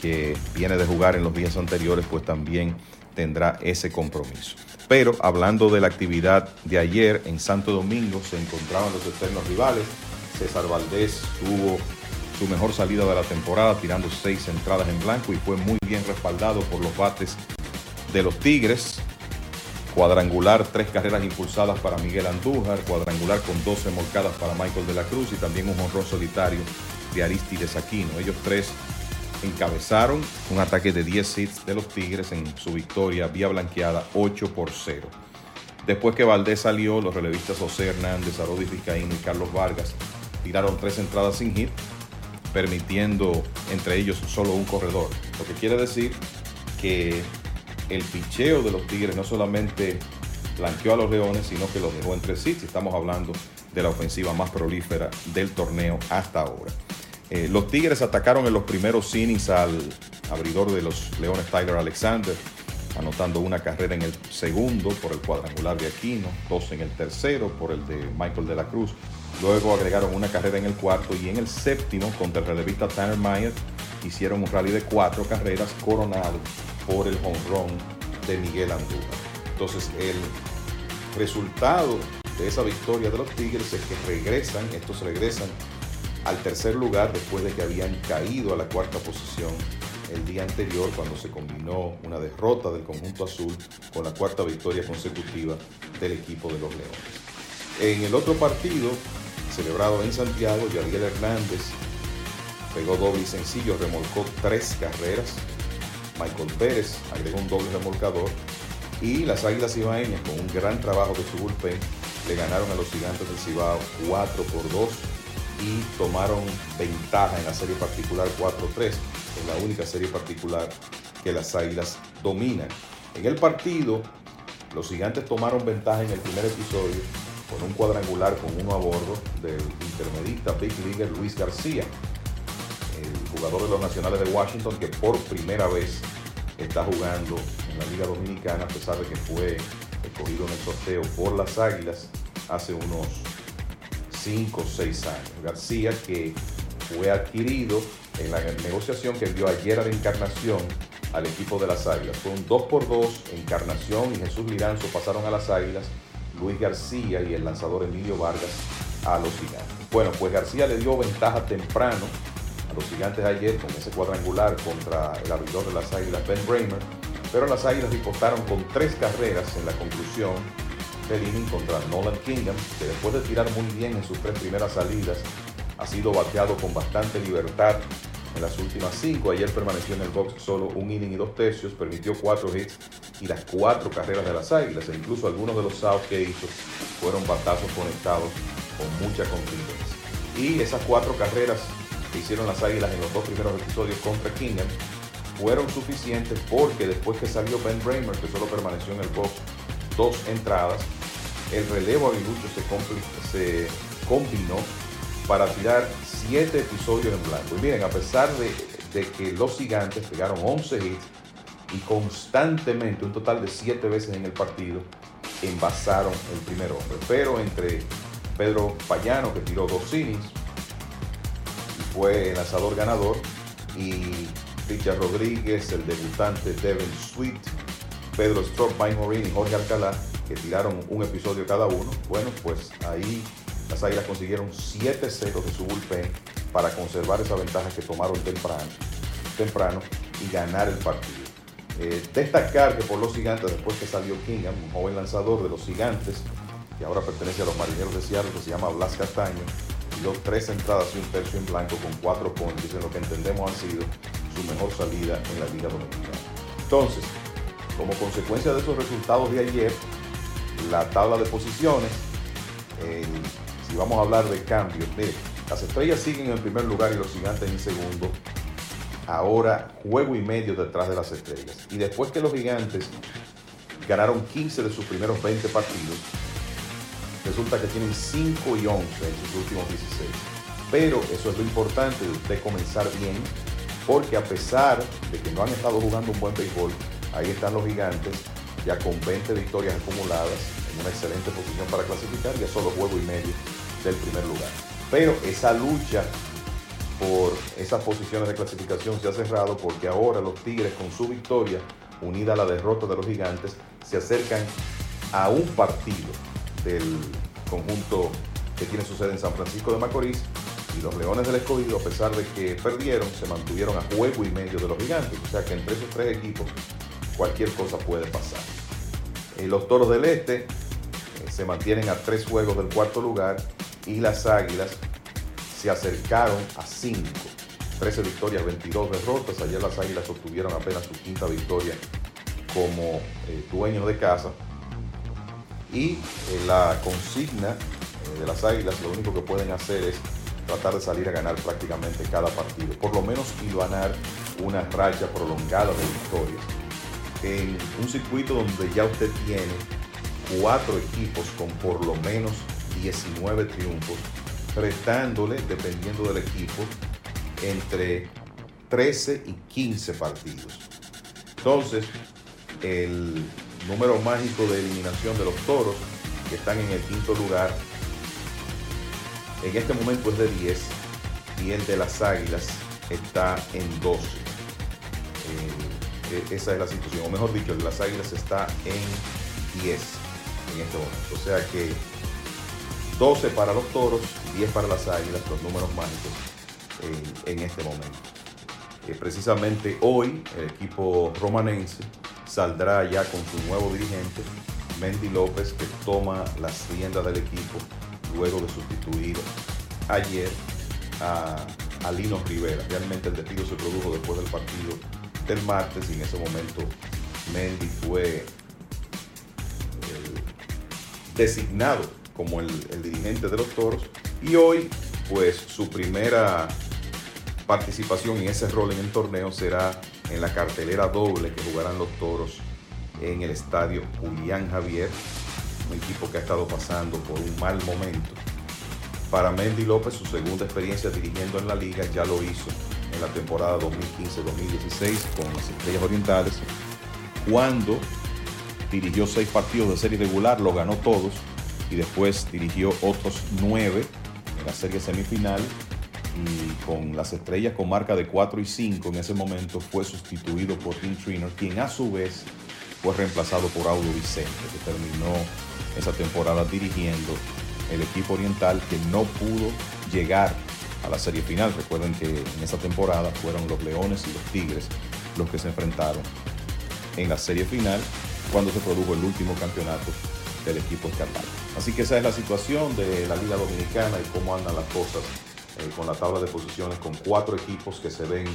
que viene de jugar en los días anteriores pues también tendrá ese compromiso. Pero hablando de la actividad de ayer en Santo Domingo se encontraban los externos rivales. César Valdés tuvo su mejor salida de la temporada tirando seis entradas en blanco y fue muy bien respaldado por los bates de los Tigres. Cuadrangular, tres carreras impulsadas para Miguel Andújar, cuadrangular con 12 molcadas para Michael de la Cruz y también un honrón solitario de Aristides Aquino. Ellos tres encabezaron un ataque de 10 hits de los Tigres en su victoria vía blanqueada 8 por 0. Después que Valdés salió, los relevistas José Hernández, Arodi Vizcaíno y Carlos Vargas tiraron tres entradas sin hit, permitiendo entre ellos solo un corredor. Lo que quiere decir que el picheo de los Tigres no solamente blanqueó a los Leones, sino que los dejó en tres hits. Estamos hablando de la ofensiva más prolífera del torneo hasta ahora. Eh, los Tigres atacaron en los primeros innings al abridor de los Leones, Tyler Alexander, anotando una carrera en el segundo por el cuadrangular de Aquino, dos en el tercero por el de Michael de la Cruz. Luego agregaron una carrera en el cuarto y en el séptimo contra el relevista Tanner Meyer hicieron un rally de cuatro carreras coronado por el home run de Miguel Andújar. Entonces el resultado de esa victoria de los Tigres es que regresan, estos regresan al tercer lugar después de que habían caído a la cuarta posición el día anterior cuando se combinó una derrota del conjunto azul con la cuarta victoria consecutiva del equipo de los Leones. En el otro partido, celebrado en Santiago, Yadiel Hernández pegó doble y sencillo, remolcó tres carreras. Michael Pérez agregó un doble remolcador y las Águilas Ibaeñas con un gran trabajo de su bullpen le ganaron a los Gigantes del Cibao 4 por 2 y tomaron ventaja en la serie particular 4-3, es la única serie particular que las Águilas dominan. En el partido, los gigantes tomaron ventaja en el primer episodio con un cuadrangular con uno a bordo del intermedista Big Leaguer Luis García, el jugador de los Nacionales de Washington que por primera vez está jugando en la Liga Dominicana a pesar de que fue escogido en el sorteo por las Águilas hace unos 5 o 6 años. García que fue adquirido en la negociación que envió ayer a la Encarnación al equipo de las Águilas. Fue un 2 por 2 Encarnación y Jesús Liranzo pasaron a las Águilas, Luis García y el lanzador Emilio Vargas a los gigantes. Bueno, pues García le dio ventaja temprano a los gigantes ayer con ese cuadrangular contra el abridor de las Águilas, Ben Bramer, pero las Águilas dispostaron con tres carreras en la conclusión inning contra Nolan Kingdom, que después de tirar muy bien en sus tres primeras salidas, ha sido bateado con bastante libertad en las últimas cinco. Ayer permaneció en el box solo un inning y dos tercios, permitió cuatro hits y las cuatro carreras de las Águilas, e incluso algunos de los outs que hizo fueron batazos conectados con mucha confianza. Y esas cuatro carreras que hicieron las Águilas en los dos primeros episodios contra Kingdom fueron suficientes porque después que salió Ben Bramer, que solo permaneció en el box dos entradas, el relevo aguilucho se, se combinó para tirar siete episodios en blanco. Y miren, a pesar de, que los gigantes pegaron 11 hits y constantemente, un total de siete veces en el partido, envasaron el primer hombre. Pero entre Pedro Payano, que tiró dos innings, y fue el lanzador ganador, y Richard Rodríguez, el debutante Devin Sweet, Pedro Stroke, Mike Morin y Jorge Alcalá, que tiraron un episodio cada uno. Bueno, pues ahí las Águilas consiguieron 7 ceros de su bullpen para conservar esa ventaja que tomaron temprano, temprano y ganar el partido. Eh, destacar que por los gigantes, después que salió Kingham, un joven lanzador de los gigantes, que ahora pertenece a los marineros de Seattle, que se llama Blas Castaño, dio tres entradas y un tercio en blanco con cuatro puntos, en lo que entendemos han sido su mejor salida en la Liga Dominicana. Entonces, como consecuencia de esos resultados de ayer, la tabla de posiciones, eh, si vamos a hablar de cambios, las estrellas siguen en primer lugar y los gigantes en segundo. Ahora juego y medio detrás de las estrellas. Y después que los gigantes ganaron 15 de sus primeros 20 partidos, resulta que tienen 5 y 11 en sus últimos 16. Pero eso es lo importante de usted comenzar bien, porque a pesar de que no han estado jugando un buen béisbol, Ahí están los gigantes, ya con 20 victorias acumuladas, en una excelente posición para clasificar y a solo juego y medio del primer lugar. Pero esa lucha por esas posiciones de clasificación se ha cerrado porque ahora los Tigres con su victoria, unida a la derrota de los gigantes, se acercan a un partido del conjunto que tiene su sede en San Francisco de Macorís y los Leones del Escogido, a pesar de que perdieron, se mantuvieron a juego y medio de los gigantes. O sea que entre esos tres equipos cualquier cosa puede pasar. Eh, los Toros del Este eh, se mantienen a tres juegos del cuarto lugar y las Águilas se acercaron a cinco. 13 victorias, 22 derrotas. Ayer las Águilas obtuvieron apenas su quinta victoria como eh, dueños de casa. Y eh, la consigna eh, de las Águilas lo único que pueden hacer es tratar de salir a ganar prácticamente cada partido. Por lo menos y ganar una racha prolongada de victorias. En un circuito donde ya usted tiene cuatro equipos con por lo menos 19 triunfos, restándole, dependiendo del equipo, entre 13 y 15 partidos. Entonces, el número mágico de eliminación de los toros, que están en el quinto lugar, en este momento es de 10 y el de las águilas está en 12. Eh, esa es la situación, o mejor dicho, las águilas está en 10 en este momento. O sea que 12 para los toros, 10 para las águilas, los números mágicos eh, en este momento. Eh, precisamente hoy el equipo romanense saldrá ya con su nuevo dirigente, Mendy López, que toma las riendas del equipo luego de sustituir ayer a, a Lino Rivera. Realmente el despido se produjo después del partido del martes y en ese momento Mendy fue designado como el, el dirigente de los toros y hoy pues su primera participación en ese rol en el torneo será en la cartelera doble que jugarán los toros en el estadio Julián Javier, un equipo que ha estado pasando por un mal momento. Para Mendy López, su segunda experiencia dirigiendo en la liga ya lo hizo en la temporada 2015-2016 con las Estrellas Orientales, cuando dirigió seis partidos de serie regular, lo ganó todos y después dirigió otros nueve en la serie semifinal y con las estrellas con marca de 4 y 5 en ese momento fue sustituido por Tim Trainer, quien a su vez fue reemplazado por Audo Vicente, que terminó esa temporada dirigiendo el equipo oriental que no pudo llegar a la serie final. Recuerden que en esa temporada fueron los Leones y los Tigres los que se enfrentaron en la serie final cuando se produjo el último campeonato del equipo escarlata. Así que esa es la situación de la Liga Dominicana y cómo andan las cosas eh, con la tabla de posiciones, con cuatro equipos que se ven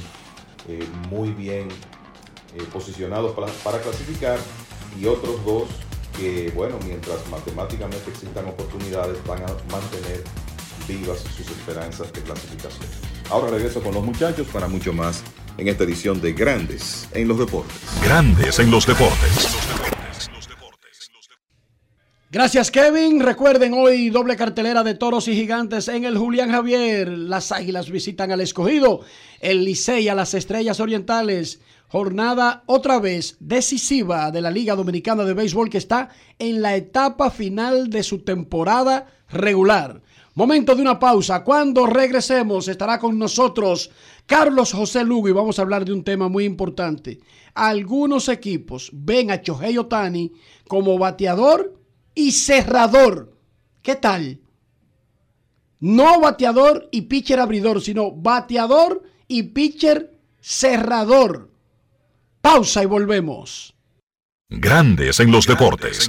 eh, muy bien eh, posicionados para, para clasificar y otros dos que, bueno, mientras matemáticamente existan oportunidades, van a mantener vivas sus esperanzas de clasificación. Ahora regreso con los muchachos para mucho más en esta edición de Grandes en los Deportes. Grandes en los deportes. Gracias, Kevin. Recuerden hoy doble cartelera de toros y gigantes en el Julián Javier. Las águilas visitan al escogido. El Licey a las estrellas orientales. Jornada otra vez decisiva de la Liga Dominicana de Béisbol que está en la etapa final de su temporada regular. Momento de una pausa. Cuando regresemos estará con nosotros Carlos José Lugo y vamos a hablar de un tema muy importante. Algunos equipos ven a Chohei Otani como bateador y cerrador. ¿Qué tal? No bateador y pitcher abridor, sino bateador y pitcher cerrador. Pausa y volvemos. Grandes en los deportes.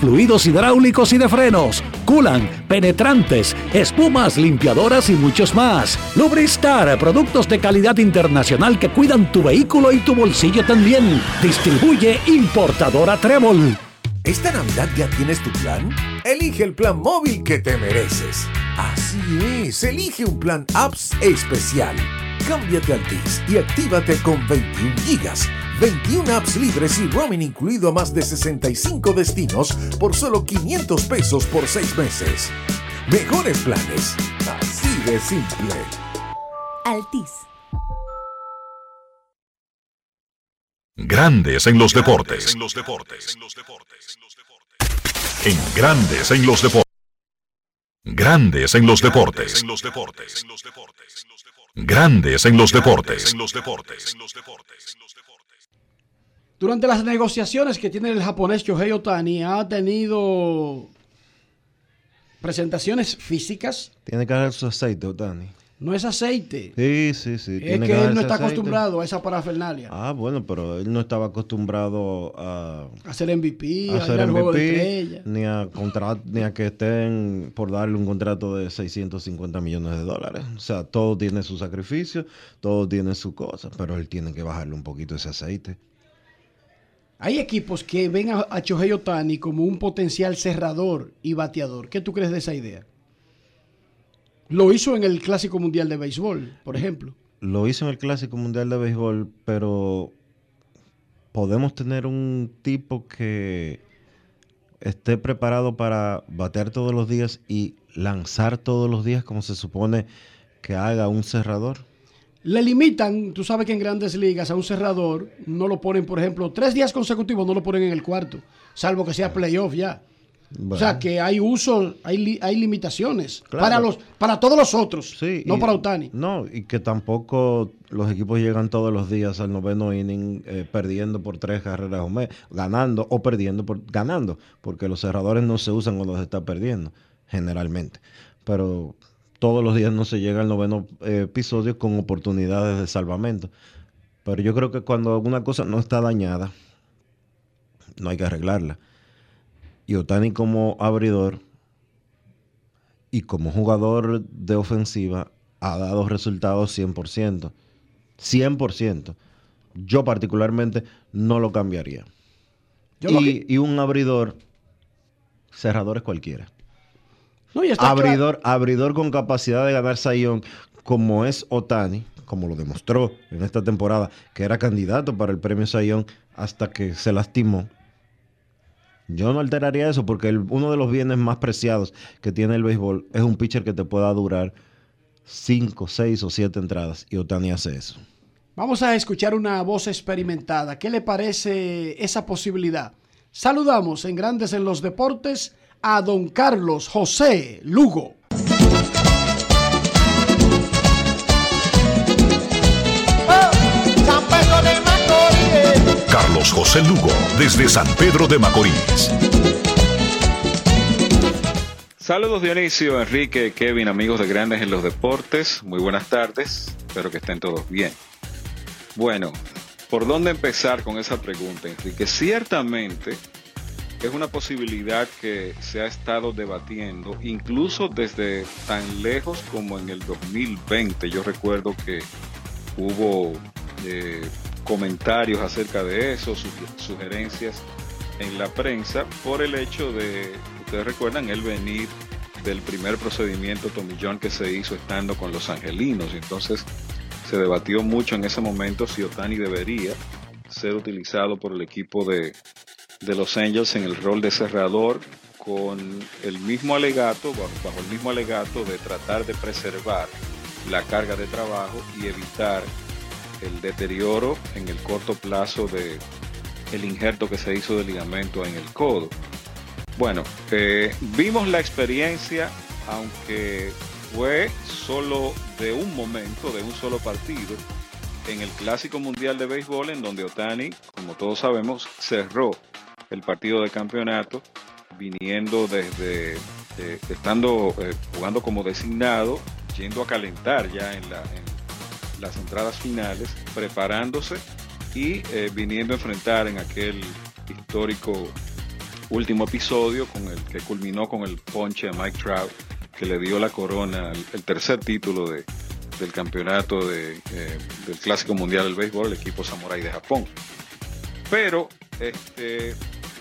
fluidos hidráulicos y de frenos, culan, penetrantes, espumas, limpiadoras y muchos más. Lubristar, productos de calidad internacional que cuidan tu vehículo y tu bolsillo también. Distribuye importadora Trébol. ¿Esta Navidad ya tienes tu plan? Elige el plan móvil que te mereces. Así es, elige un plan apps especial. Cámbiate al TIS y actívate con 21 gigas, 21 apps libres y roaming incluido a más de 65 destinos por solo 500 pesos por 6 meses. Mejores planes, así de simple. Altis. Grandes en los deportes. En Grandes en los deportes. Grandes en los deportes. Grandes en los deportes. Durante las negociaciones que tiene el japonés Shohei Otani, ha tenido presentaciones físicas. Tiene que dar su aceite, Otani. No es aceite. Sí, sí, sí. Es tiene que él no está aceite. acostumbrado a esa parafernalia. Ah, bueno, pero él no estaba acostumbrado a, A ser MVP, a a, ser de MVP, estrella. ni a contra- ni a que estén por darle un contrato de 650 millones de dólares. O sea, todo tiene su sacrificio, todo tiene su cosa, pero él tiene que bajarle un poquito ese aceite. Hay equipos que ven a, a Shohei Otani como un potencial cerrador y bateador. ¿Qué tú crees de esa idea? Lo hizo en el Clásico Mundial de Béisbol, por ejemplo. Lo hizo en el Clásico Mundial de Béisbol, pero podemos tener un tipo que esté preparado para batear todos los días y lanzar todos los días como se supone que haga un cerrador. Le limitan, tú sabes que en grandes ligas a un cerrador no lo ponen, por ejemplo, tres días consecutivos no lo ponen en el cuarto, salvo que sea playoff ya. O sea que hay uso, hay, li- hay limitaciones Claro. para los, para todos los otros, Sí, no y- para Otani. No, y que tampoco los equipos llegan todos los días al noveno inning eh, perdiendo por tres carreras o mes, ganando o perdiendo por ganando, porque los cerradores no se usan cuando se está perdiendo, generalmente. Pero todos los días no se llega al noveno eh, episodio con oportunidades de salvamento. Pero yo creo que cuando alguna cosa no está dañada, no hay que arreglarla. Y Otani como abridor y como jugador de ofensiva ha dado resultados 100%. 100%. Yo particularmente no lo cambiaría. Yo lo y, y un abridor, cerradores cualquiera. No, y está Abridor, abridor con capacidad de ganar sayón, como es Otani, como lo demostró en esta temporada, que era candidato para el premio sayón hasta que se lastimó. Yo no alteraría eso porque el- uno de los bienes más preciados que tiene el béisbol es un pitcher que te pueda durar 5, 6 o 7 entradas y Otani hace eso. Vamos a escuchar una voz experimentada. ¿Qué le parece esa posibilidad? Saludamos en Grandes en los Deportes a don Carlos José Lugo. San Pedro de Macorís. Carlos José Lugo, desde San Pedro de Macorís. Saludos Dionisio, Enrique, Kevin, amigos de Grandes en los Deportes. Muy buenas tardes, espero que estén todos bien. Bueno, ¿por dónde empezar con esa pregunta, Enrique? Ciertamente es una posibilidad que se ha estado debatiendo, incluso desde tan lejos como en el 2020. Yo recuerdo que hubo eh, comentarios acerca de eso, su- sugerencias en la prensa por el hecho de, ustedes recuerdan, el venir del primer procedimiento John que se hizo estando con los angelinos. Entonces se debatió mucho en ese momento si Otani debería ser utilizado por el equipo de, de Los Angels en el rol de cerrador con el mismo alegato, bajo, el mismo alegato de tratar de preservar la carga de trabajo y evitar el deterioro en el corto plazo de el injerto que se hizo de ligamento en el codo. Bueno, eh, vimos la experiencia, aunque fue solo de un momento, de un solo partido, en el Clásico Mundial de Béisbol, en donde Otani, como todos sabemos, cerró el partido de campeonato, viniendo desde, eh, estando eh, jugando como designado, yendo a calentar ya en, la- en las entradas finales, preparándose y eh, viniendo a enfrentar en aquel histórico último episodio con el que culminó con el ponche a Mike Trout que le dio la corona, el, tercer título de, del campeonato de, del Clásico Mundial del Béisbol, el equipo Samurai de Japón. Pero este,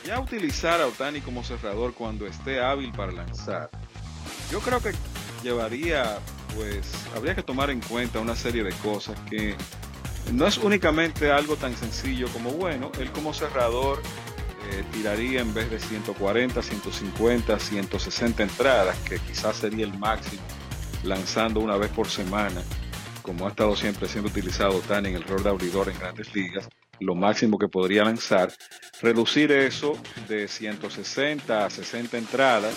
ya utilizar a Otani como cerrador cuando esté hábil para lanzar, yo creo que llevaría, pues, habría que tomar en cuenta una serie de cosas que no es únicamente algo tan sencillo como, bueno, él como cerrador eh, tiraría en vez de 140, 150, 160 entradas, que quizás sería el máximo, lanzando una vez por semana, como ha estado siempre siendo utilizado tan en el rol de abridor en grandes ligas, lo máximo que podría lanzar, reducir eso de 160 a 60 entradas,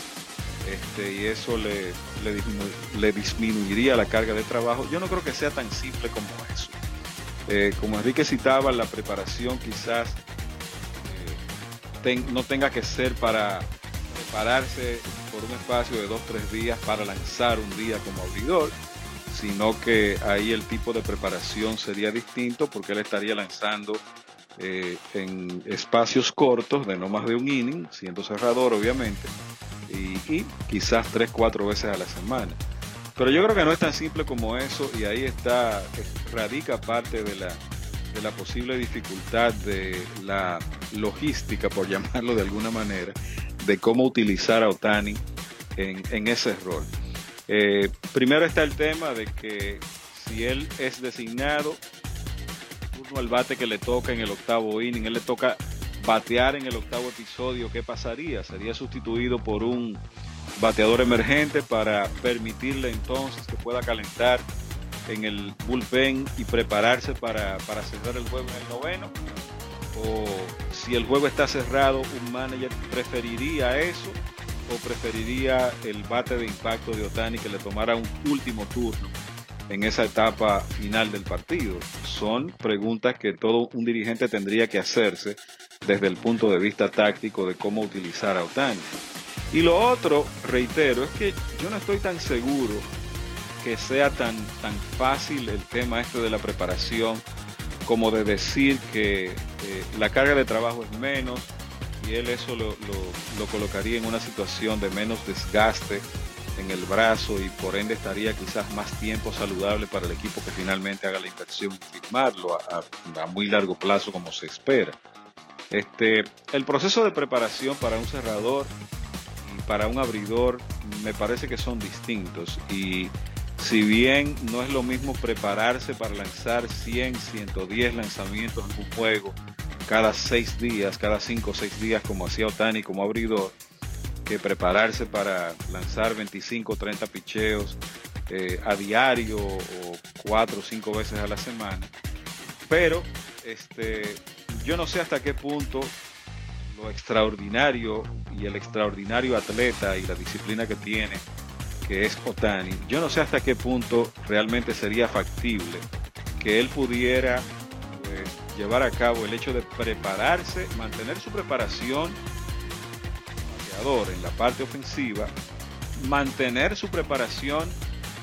este, y eso le, le, le disminuiría la carga de trabajo. Yo no creo que sea tan simple como eso. Eh, como Enrique citaba, la preparación quizás eh, no tenga que ser para prepararse por un espacio de dos tres días para lanzar un día como abridor, sino que ahí el tipo de preparación sería distinto porque él estaría lanzando eh, en espacios cortos de no más de un inning, siendo cerrador obviamente, y, y quizás tres, cuatro veces a la semana. Pero yo creo que no es tan simple como eso y ahí está, radica parte de la, de la posible dificultad de la logística, por llamarlo de alguna manera, de cómo utilizar a Otani en, en ese rol. Eh, primero está el tema de que si él es designado, turno al bate que le toca en el octavo inning, él le toca batear en el octavo episodio, ¿qué pasaría? Sería sustituido por un bateador emergente para permitirle entonces que pueda calentar en el bullpen y prepararse para, para cerrar el juego en el noveno. O si el juego está cerrado, un manager preferiría eso o preferiría el bate de impacto de Otani que le tomara un último turno en esa etapa final del partido. Son preguntas que todo un dirigente tendría que hacerse desde el punto de vista táctico de cómo utilizar a Otani. Y lo otro, reitero, es que yo no estoy tan seguro que sea tan, tan fácil el tema este de la preparación como de decir que eh, la carga de trabajo es menos y él eso lo, lo- lo colocaría en una situación de menos desgaste en el brazo y por ende estaría quizás más tiempo saludable para el equipo que finalmente haga la inversión y firmarlo a, a- a muy largo plazo como se espera. Este, el proceso de preparación para un cerrador y para un abridor me parece que son distintos y si bien no es lo mismo prepararse para lanzar 100, 110 lanzamientos en un juego cada seis días, cada cinco o seis días como hacía Otani como abridor, que prepararse para lanzar 25 o 30 picheos eh, a diario o cuatro o cinco veces a la semana. Pero este, yo no sé hasta qué punto lo extraordinario y el extraordinario atleta y la disciplina que tiene, que es Otani, yo no sé hasta qué punto realmente sería factible que él pudiera pues, llevar a cabo el hecho de prepararse, mantener su preparación en la parte ofensiva, mantener su preparación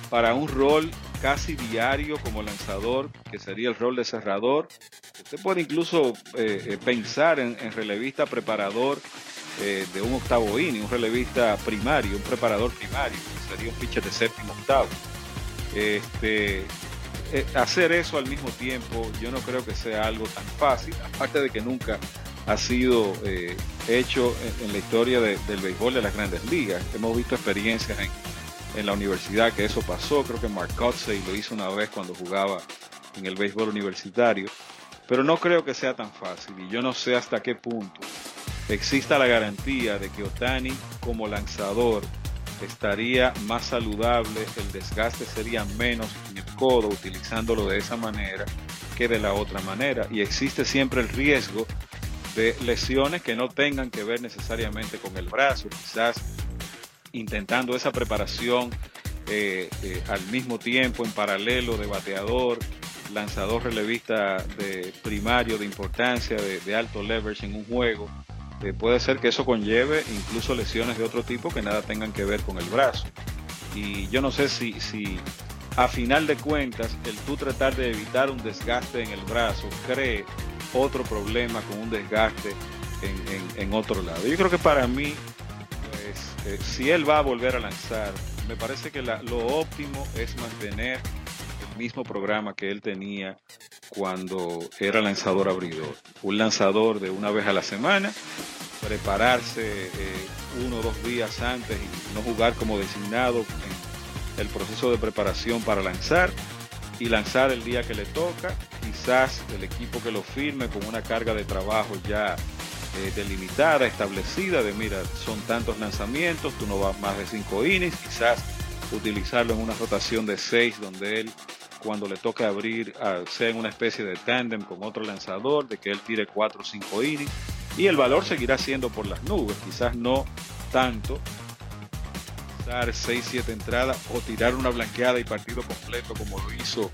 para un rol casi diario como lanzador, que sería el rol de cerrador. Usted puede incluso eh, eh, pensar en, en relevista preparador eh, de un octavo inning, un relevista primario, un preparador primario, que sería un pitcher de séptimo octavo. Este, eh, hacer eso al mismo tiempo, yo no creo que sea algo tan fácil, aparte de que nunca ha sido eh, hecho en, la historia de- del béisbol de las grandes ligas. Hemos visto experiencias en, en la universidad que eso pasó, creo que Mark Kotsay lo hizo una vez cuando jugaba en el béisbol universitario, pero no creo que sea tan fácil y yo no sé hasta qué punto exista la garantía de que Otani como lanzador estaría más saludable, el desgaste sería menos en el codo utilizándolo de esa manera que de la otra manera. Y existe siempre el riesgo de lesiones que no tengan que ver necesariamente con el brazo, quizás intentando esa preparación eh, eh, al mismo tiempo, en paralelo de bateador, lanzador relevista de primario de importancia, de, de alto leverage en un juego. Eh, puede ser que eso conlleve incluso lesiones de otro tipo que nada tengan que ver con el brazo. Y yo no sé si, si a final de cuentas el tú tratar de evitar un desgaste en el brazo cree otro problema con un desgaste en, otro lado. Yo creo que para mí, pues, eh, si él va a volver a lanzar, me parece que lo óptimo es mantener mismo programa que él tenía cuando era lanzador abridor. Un lanzador de una vez a la semana, prepararse eh, uno o dos días antes y no jugar como designado en el proceso de preparación para lanzar y lanzar el día que le toca. Quizás el equipo que lo firme con una carga de trabajo ya eh, delimitada, establecida, de mira, son tantos lanzamientos, tú no vas más de cinco innings, quizás utilizarlo en una rotación de seis donde él cuando le toque abrir ah, sea en una especie de tándem con otro lanzador, de que él tire cuatro o cinco innings y el valor seguirá siendo por las nubes, quizás no tanto dar 6-7 entradas o tirar una blanqueada y partido completo como lo hizo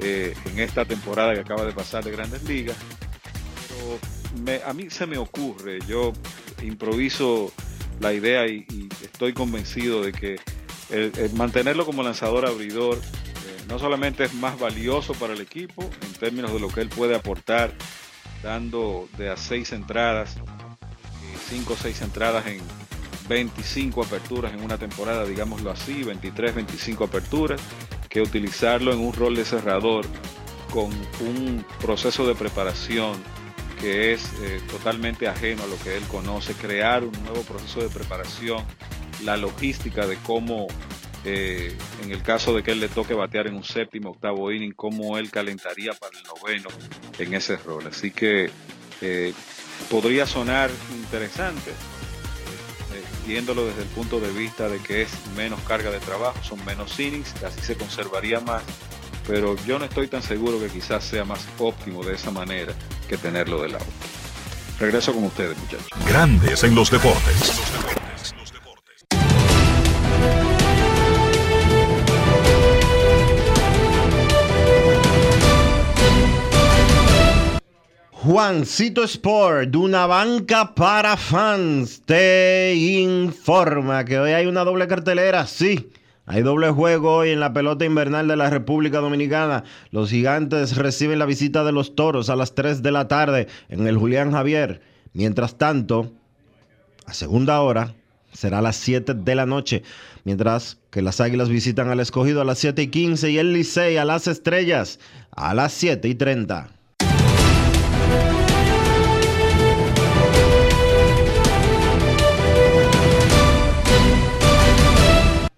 eh, en esta temporada que acaba de pasar de Grandes Ligas. Pero a mí se me ocurre, yo improviso la idea y, estoy convencido de que mantenerlo como lanzador abridor no solamente es más valioso para el equipo en términos de lo que él puede aportar dando de a seis entradas, 5 o 6 entradas en 25 aperturas en una temporada, digámoslo así, 23, 25 aperturas, que utilizarlo en un rol de cerrador con un proceso de preparación que es eh, totalmente ajeno a lo que él conoce, crear un nuevo proceso de preparación, la logística de cómo, eh, en el caso de que él le toque batear en un séptimo, octavo inning, cómo él calentaría para el noveno en ese rol. Así que eh, podría sonar interesante, viéndolo desde el punto de vista de que es menos carga de trabajo, son menos innings, así se conservaría más, pero yo no estoy tan seguro que quizás sea más óptimo de esa manera que tenerlo de lado. Regreso con ustedes, muchachos. Grandes en los deportes. Juancito Sport, de una banca para fans, te informa que hoy hay una doble cartelera, sí. Hay doble juego hoy en la pelota invernal de la República Dominicana. Los gigantes reciben la visita de los toros a las 3 de la tarde en el Julián Javier. Mientras tanto, a segunda hora será a las 7 de la noche. Mientras que las águilas visitan al escogido a las 7 y 15 y el Licey a las estrellas a las 7 y 30.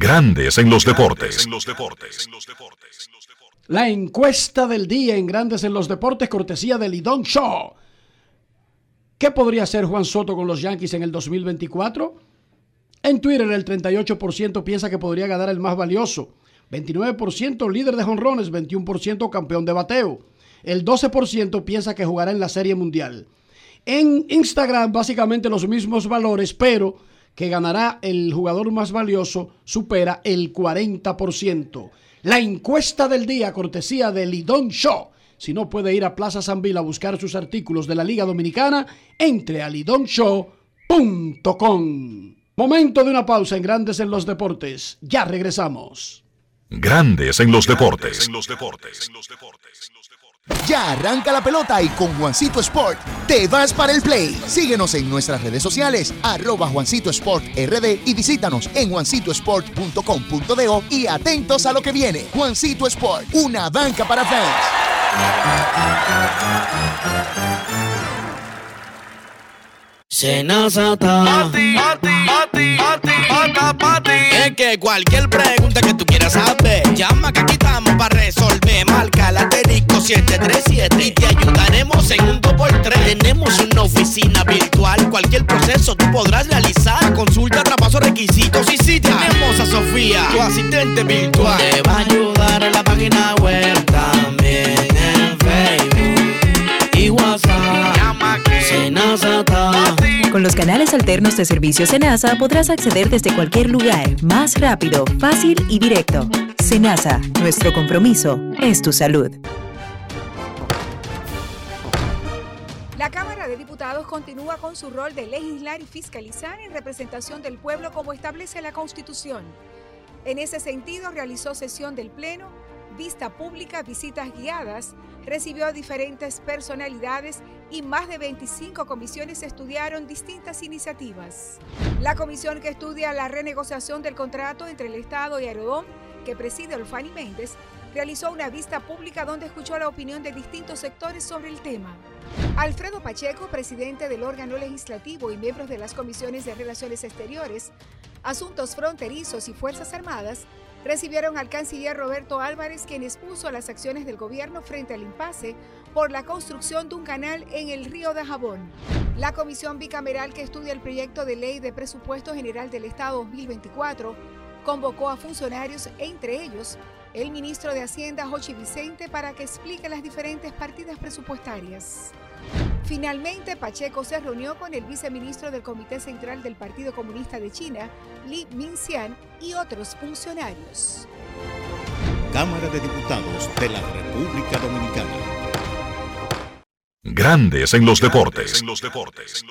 Grandes en los deportes. La encuesta del día en Grandes en los deportes, cortesía de Lidón Shaw. ¿Qué podría hacer Juan Soto con los Yankees en el 2024? En Twitter el 38% piensa que podría ganar el más valioso, 29% líder de jonrones, 21% campeón de bateo, el 12% piensa que jugará en la Serie Mundial. En Instagram básicamente los mismos valores, pero que ganará el jugador más valioso supera el 40%. La encuesta del día, cortesía de Lidón Show. Si no puede ir a Plaza Sanvil a buscar sus artículos de la Liga Dominicana, entre a lidonshow.com. Momento de una pausa en Grandes en los Deportes. Ya regresamos. Grandes en los deportes. Ya arranca la pelota y con Juancito Sport te vas para el play. Síguenos en nuestras redes sociales, arroba Juancito Sport RD y visítanos en juancitosport.com.do y atentos a lo que viene. Juancito Sport, una banca para fans. Es que cualquier pregunta que tú quieras saber, llama que aquí estamos para. Marca la 737 y te ayudaremos en un 2x3. Tenemos una oficina virtual, cualquier proceso tú podrás realizar. Consulta, traspaso, requisitos y si tenemos a Sofía, tu asistente virtual. Te va a ayudar en la página web también en Facebook y WhatsApp. Llama que con los canales alternos de servicio Senasa podrás acceder desde cualquier lugar, más rápido, fácil y directo. Senasa, nuestro compromiso es tu salud. La Cámara de Diputados continúa con su rol de legislar y fiscalizar en representación del pueblo como establece la Constitución. En ese sentido, realizó sesión del Pleno, vista pública, visitas guiadas, recibió a diferentes personalidades y más de 25 comisiones estudiaron distintas iniciativas. La comisión que estudia la renegociación del contrato entre el Estado y Aerodón, que preside Olfani Méndez, realizó una vista pública donde escuchó la opinión de distintos sectores sobre el tema. Alfredo Pacheco, presidente del órgano legislativo y miembros de las comisiones de Relaciones Exteriores, Asuntos Fronterizos y Fuerzas Armadas, recibieron al canciller Roberto Álvarez, quien expuso las acciones del gobierno frente al impasse por la construcción de un canal en el río de Jabón. La comisión bicameral que estudia el proyecto de ley de presupuesto general del Estado 2024 convocó a funcionarios, entre ellos el ministro de Hacienda, Jochi Vicente, para que explique las diferentes partidas presupuestarias. Finalmente, Pacheco se reunió con el viceministro del Comité Central del Partido Comunista de China, Li Minxian, y otros funcionarios. Cámara de Diputados de la República Dominicana. Grandes en los deportes. En los deportes.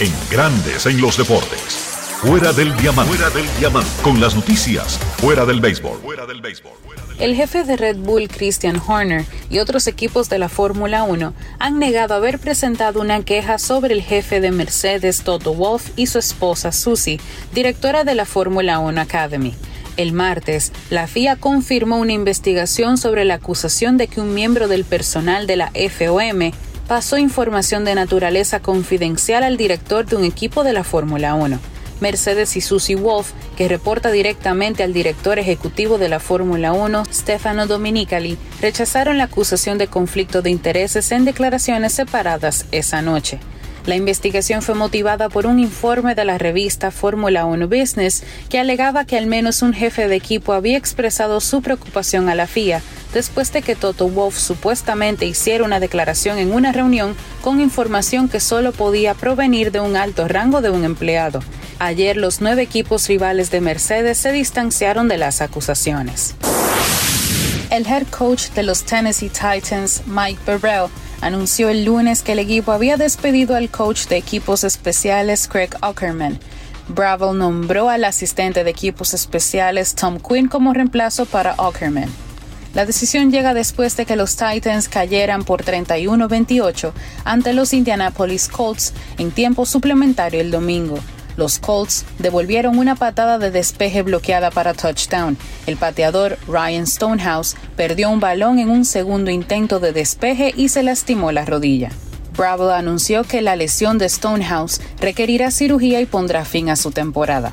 En Grandes en los deportes. Fuera del diamante. Del diamante. Con las noticias. Fuera del béisbol. Fuera del béisbol. El jefe de Red Bull, Christian Horner, y otros equipos de la Fórmula 1 han negado haber presentado una queja sobre el jefe de Mercedes, Toto Wolff, y su esposa, Susie, directora de la Fórmula 1 Academy. El martes, la FIA confirmó una investigación sobre la acusación de que un miembro del personal de la FOM pasó información de naturaleza confidencial al director de un equipo de la Fórmula 1. Mercedes y Susie Wolf, que reporta directamente al director ejecutivo de la Fórmula 1, Stefano Dominicali, rechazaron la acusación de conflicto de intereses en declaraciones separadas esa noche. La investigación fue motivada por un informe de la revista Fórmula 1 Business que alegaba que al menos un jefe de equipo había expresado su preocupación a la FIA después de que Toto Wolff supuestamente hiciera una declaración en una reunión con información que solo podía provenir de un alto rango de un empleado. Ayer los nueve equipos rivales de Mercedes se distanciaron de las acusaciones. El head coach de los Tennessee Titans, Mike Burrell, anunció el lunes que el equipo había despedido al coach de equipos especiales Craig Ackerman. Bravo nombró al asistente de equipos especiales Tom Quinn como reemplazo para Ackerman. La decisión llega después de que los Titans cayeran por 31-28 ante los Indianapolis Colts en tiempo suplementario el domingo. Los Colts devolvieron una patada de despeje bloqueada para touchdown. El pateador Ryan Stonehouse perdió un balón en un segundo intento de despeje y se lastimó la rodilla. Bravo anunció que la lesión de Stonehouse requerirá cirugía y pondrá fin a su temporada.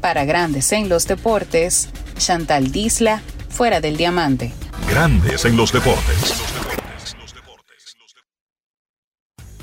Para Grandes en los Deportes, Chantal Disla, fuera del diamante. Grandes en los deportes.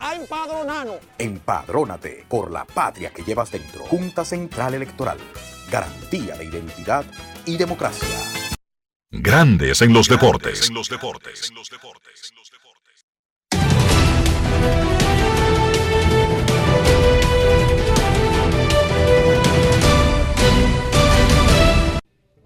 a empadronarnos. Empadrónate por la patria que llevas dentro. Junta Central Electoral. Garantía de identidad y democracia. Grandes en los deportes. En los deportes.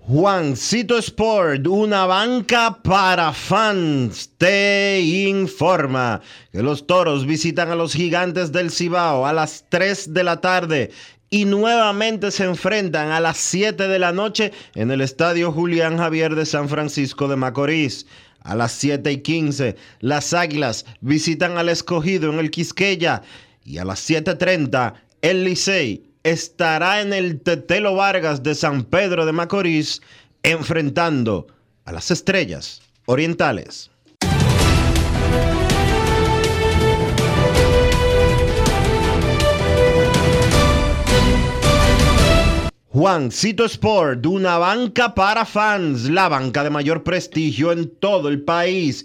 Juancito Sport, una banca para fans, te informa que los toros visitan a los gigantes del Cibao a las 3 de la tarde y nuevamente se enfrentan a las 7 de la noche en el Estadio Julián Javier de San Francisco de Macorís. A las 7 y 15, las Águilas visitan al escogido en el Quisqueya. Y a las 7.30, el Licey estará en el Tetelo Vargas de San Pedro de Macorís enfrentando a las estrellas orientales. Juancito Sport, una banca para fans, la banca de mayor prestigio en todo el país,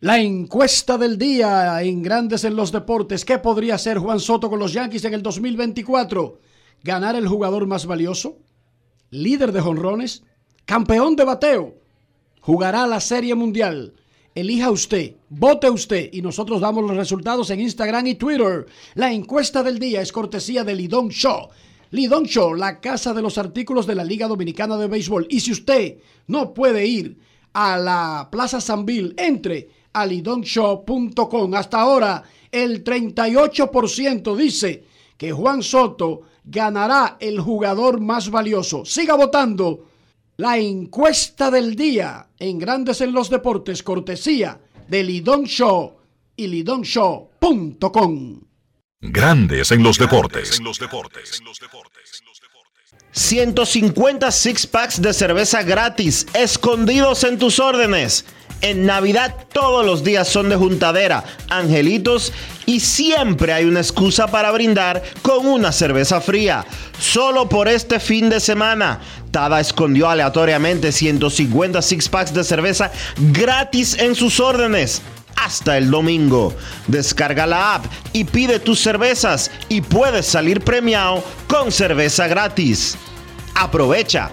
La encuesta del día en Grandes en los Deportes. ¿Qué podría hacer Juan Soto con los Yankees en el 2024? ¿Ganar el jugador más valioso? ¿Líder de jonrones? ¿Campeón de bateo? ¿Jugará la Serie Mundial? Elija usted, vote usted y nosotros damos los resultados en Instagram y Twitter. La encuesta del día es cortesía de Lidón Show. Lidón Show, la casa de los artículos de la Liga Dominicana de Béisbol. Y si usted no puede ir a la Plaza Sanville, entre a lidonshow.com. Hasta ahora, el 38% dice que Juan Soto ganará el jugador más valioso. Siga votando. La encuesta del día en Grandes en los Deportes, cortesía de Lidón Show y lidonshow.com. Grandes en los deportes. 150 six packs de cerveza gratis escondidos en tus órdenes. En Navidad todos los días son de juntadera, angelitos y siempre hay una excusa para brindar con una cerveza fría. Solo por este fin de semana, Tada escondió aleatoriamente 150 six packs de cerveza gratis en sus órdenes hasta el domingo. Descarga la app y pide tus cervezas y puedes salir premiado con cerveza gratis. Aprovecha.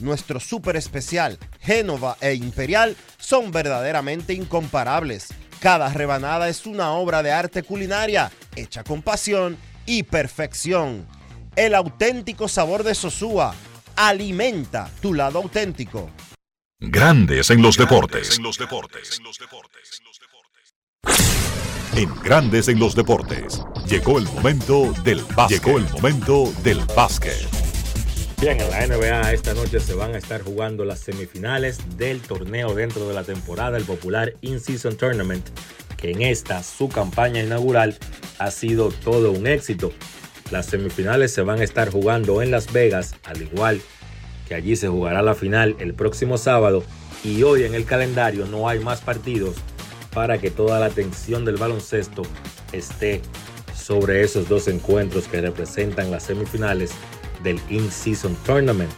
Nuestro súper especial, Génova e Imperial, son verdaderamente incomparables. Cada rebanada es una obra de arte culinaria, hecha con pasión y perfección. El auténtico sabor de Sosúa alimenta tu lado auténtico. Grandes en los deportes. En Grandes en los deportes. Llegó el momento del básquet. Llegó el momento del básquet. Bien, en la NBA esta noche se van a estar jugando las semifinales del torneo dentro de la temporada, el popular In-Season Tournament, que en esta, su campaña inaugural, ha sido todo un éxito. Las semifinales se van a estar jugando en Las Vegas, al igual que allí se jugará la final el próximo sábado. Y hoy en el calendario no hay más partidos para que toda la atención del baloncesto esté sobre esos dos encuentros que representan las semifinales del In-Season Tournament.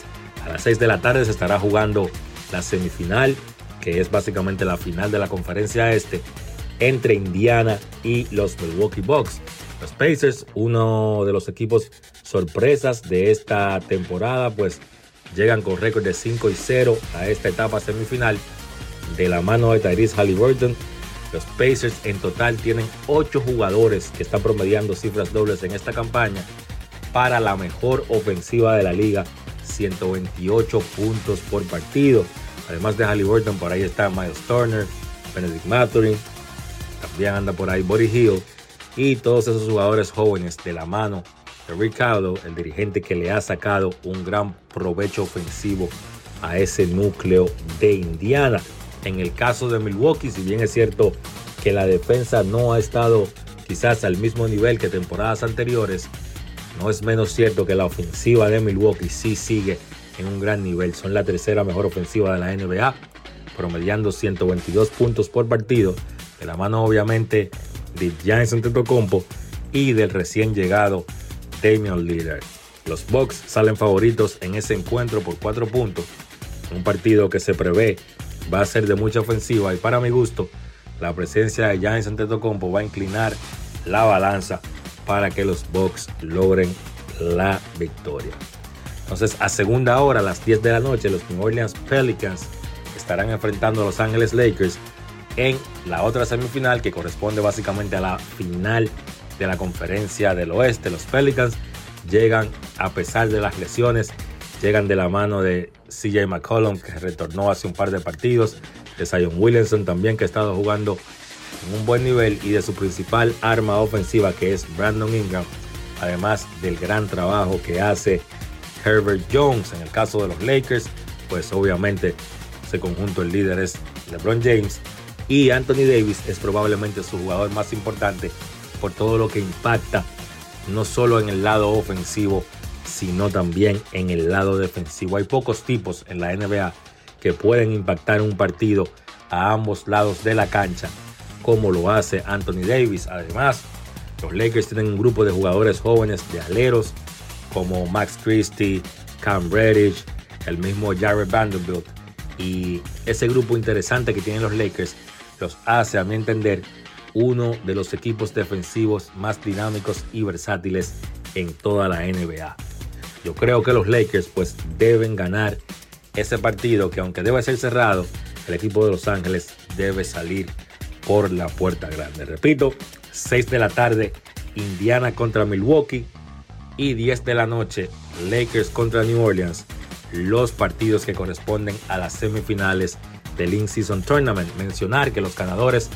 A las 6 de la tarde se estará jugando la semifinal, que es básicamente la final de la conferencia este, entre Indiana y los Milwaukee Bucks. Los Pacers, uno de los equipos sorpresas de esta temporada, pues llegan con récord de 5 y 0 a esta etapa semifinal de la mano de Tyrese Halliburton. Los Pacers en total tienen 8 jugadores que están promediando cifras dobles en esta campaña para la mejor ofensiva de la liga, 128 puntos por partido. Además de Halliburton, por ahí está Miles Turner, Benedict Mathurin, también anda por ahí Body Hill y todos esos jugadores jóvenes de la mano de Rick el dirigente que le ha sacado un gran provecho ofensivo a ese núcleo de Indiana. En el caso de Milwaukee, si bien es cierto que la defensa no ha estado quizás al mismo nivel que temporadas anteriores, no es menos cierto que la ofensiva de Milwaukee sí sigue en un gran nivel. Son la tercera mejor ofensiva de la NBA, promediando 122 puntos por partido, de la mano obviamente de Giannis Antetokounmpo y del recién llegado Damian Lillard. Los Bucks salen favoritos en ese encuentro por 4 puntos, un partido que se prevé va a ser de mucha ofensiva y para mi gusto la presencia de Giannis Antetokounmpo va a inclinar la balanza para que los Bucks logren la victoria. Entonces, a segunda hora, a las 10 de la noche, los New Orleans Pelicans estarán enfrentando a Los Ángeles Lakers en la otra semifinal que corresponde básicamente a la final de la conferencia del oeste. Los Pelicans llegan a pesar de las lesiones, llegan de la mano de CJ McCollum que retornó hace un par de partidos, de Zion Williamson también que ha estado jugando en un buen nivel y de su principal arma ofensiva que es Brandon Ingram, además del gran trabajo que hace Herbert Jones. En el caso de los Lakers, pues obviamente ese conjunto el líder es LeBron James y Anthony Davis es probablemente su jugador más importante por todo lo que impacta no solo en el lado ofensivo, sino también en el lado defensivo. Hay pocos tipos en la NBA que pueden impactar un partido a ambos lados de la cancha como lo hace Anthony Davis. Además, los Lakers tienen un grupo de jugadores jóvenes de aleros como Max Christie, Cam Reddish, el mismo Jared Vanderbilt. Y ese grupo interesante que tienen los Lakers los hace, a mi entender, uno de los equipos defensivos más dinámicos y versátiles en toda la NBA. Yo creo que los Lakers pues deben ganar ese partido que aunque debe ser cerrado, el equipo de Los Ángeles debe salir por la puerta grande. Repito, 6 de la tarde, Indiana contra Milwaukee y 10 de la noche, Lakers contra New Orleans, los partidos que corresponden a las semifinales del In-Season Tournament. Mencionar que los ganadores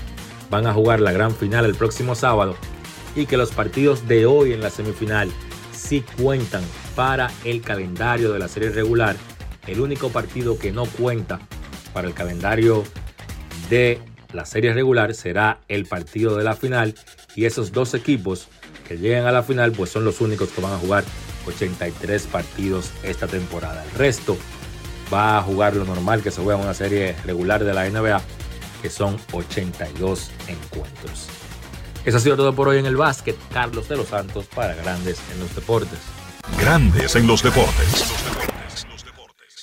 van a jugar la gran final el próximo sábado y que los partidos de hoy en la semifinal sí cuentan para el calendario de la serie regular. El único partido que no cuenta para el calendario de la serie regular será el partido de la final y esos dos equipos que lleguen a la final pues son los únicos que van a jugar 83 partidos esta temporada. El resto va a jugar lo normal que se juega en una serie regular de la NBA que son 82 encuentros. Eso ha sido todo por hoy en el básquet. Carlos de los Santos para Grandes en los Deportes. Grandes en los Deportes.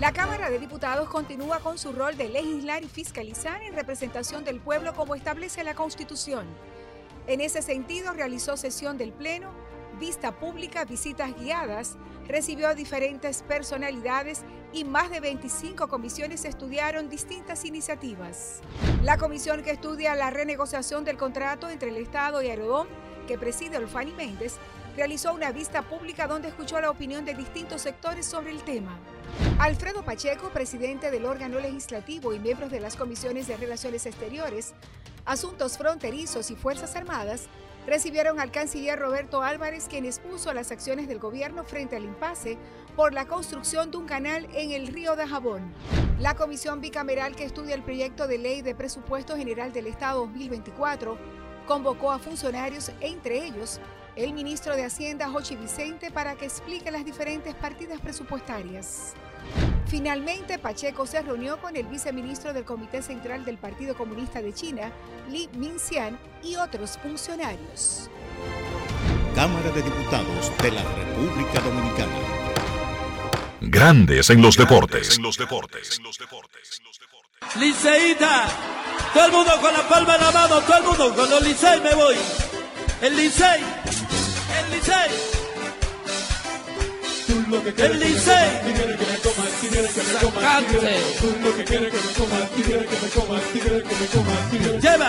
La Cámara de Diputados continúa con su rol de legislar y fiscalizar en representación del pueblo como establece la Constitución. En ese sentido, realizó sesión del Pleno, vista pública, visitas guiadas, recibió a diferentes personalidades y más de 25 comisiones estudiaron distintas iniciativas. La comisión que estudia la renegociación del contrato entre el Estado y Aerodón, que preside Olfani Méndez, realizó una vista pública donde escuchó la opinión de distintos sectores sobre el tema. Alfredo Pacheco, presidente del órgano legislativo y miembros de las comisiones de Relaciones Exteriores, Asuntos Fronterizos y Fuerzas Armadas, recibieron al canciller Roberto Álvarez, quien expuso las acciones del gobierno frente al impasse por la construcción de un canal en el río de Jabón. La comisión bicameral que estudia el proyecto de ley de presupuesto general del Estado 2024 convocó a funcionarios, entre ellos el ministro de Hacienda, Jochi Vicente, para que explique las diferentes partidas presupuestarias. Finalmente, Pacheco se reunió con el viceministro del Comité Central del Partido Comunista de China, Li Minxian, y otros funcionarios. Cámara de Diputados de la República Dominicana. Grandes en los deportes. En los deportes. Liceíta, todo el mundo con la palma en la mano, todo el mundo con los Licey me voy. El Licey, el Licey. El Licey. Lleva.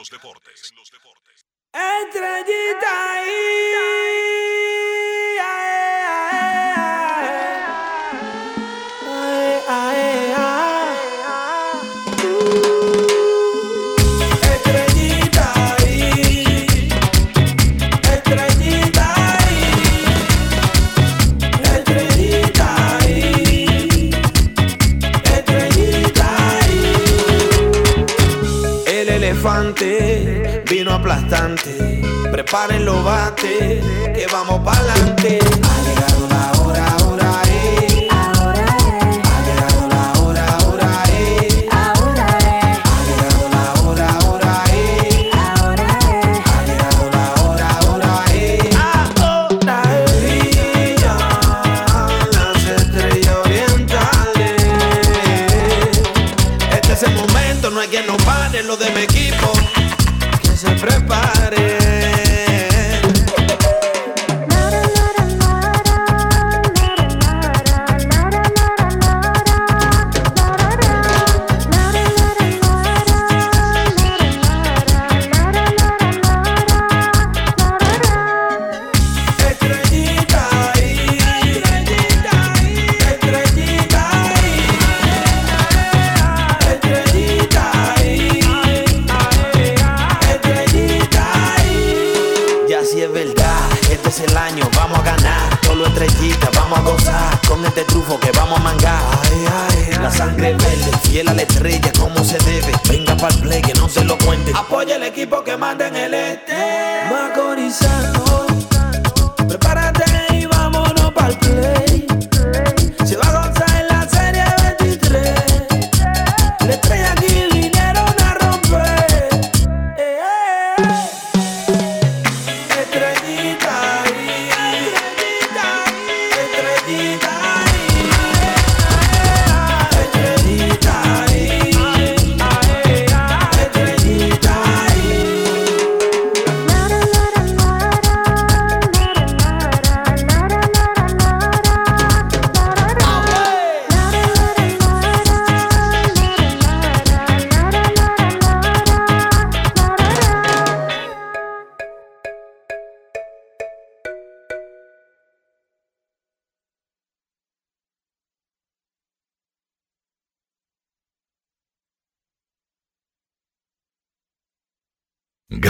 parte.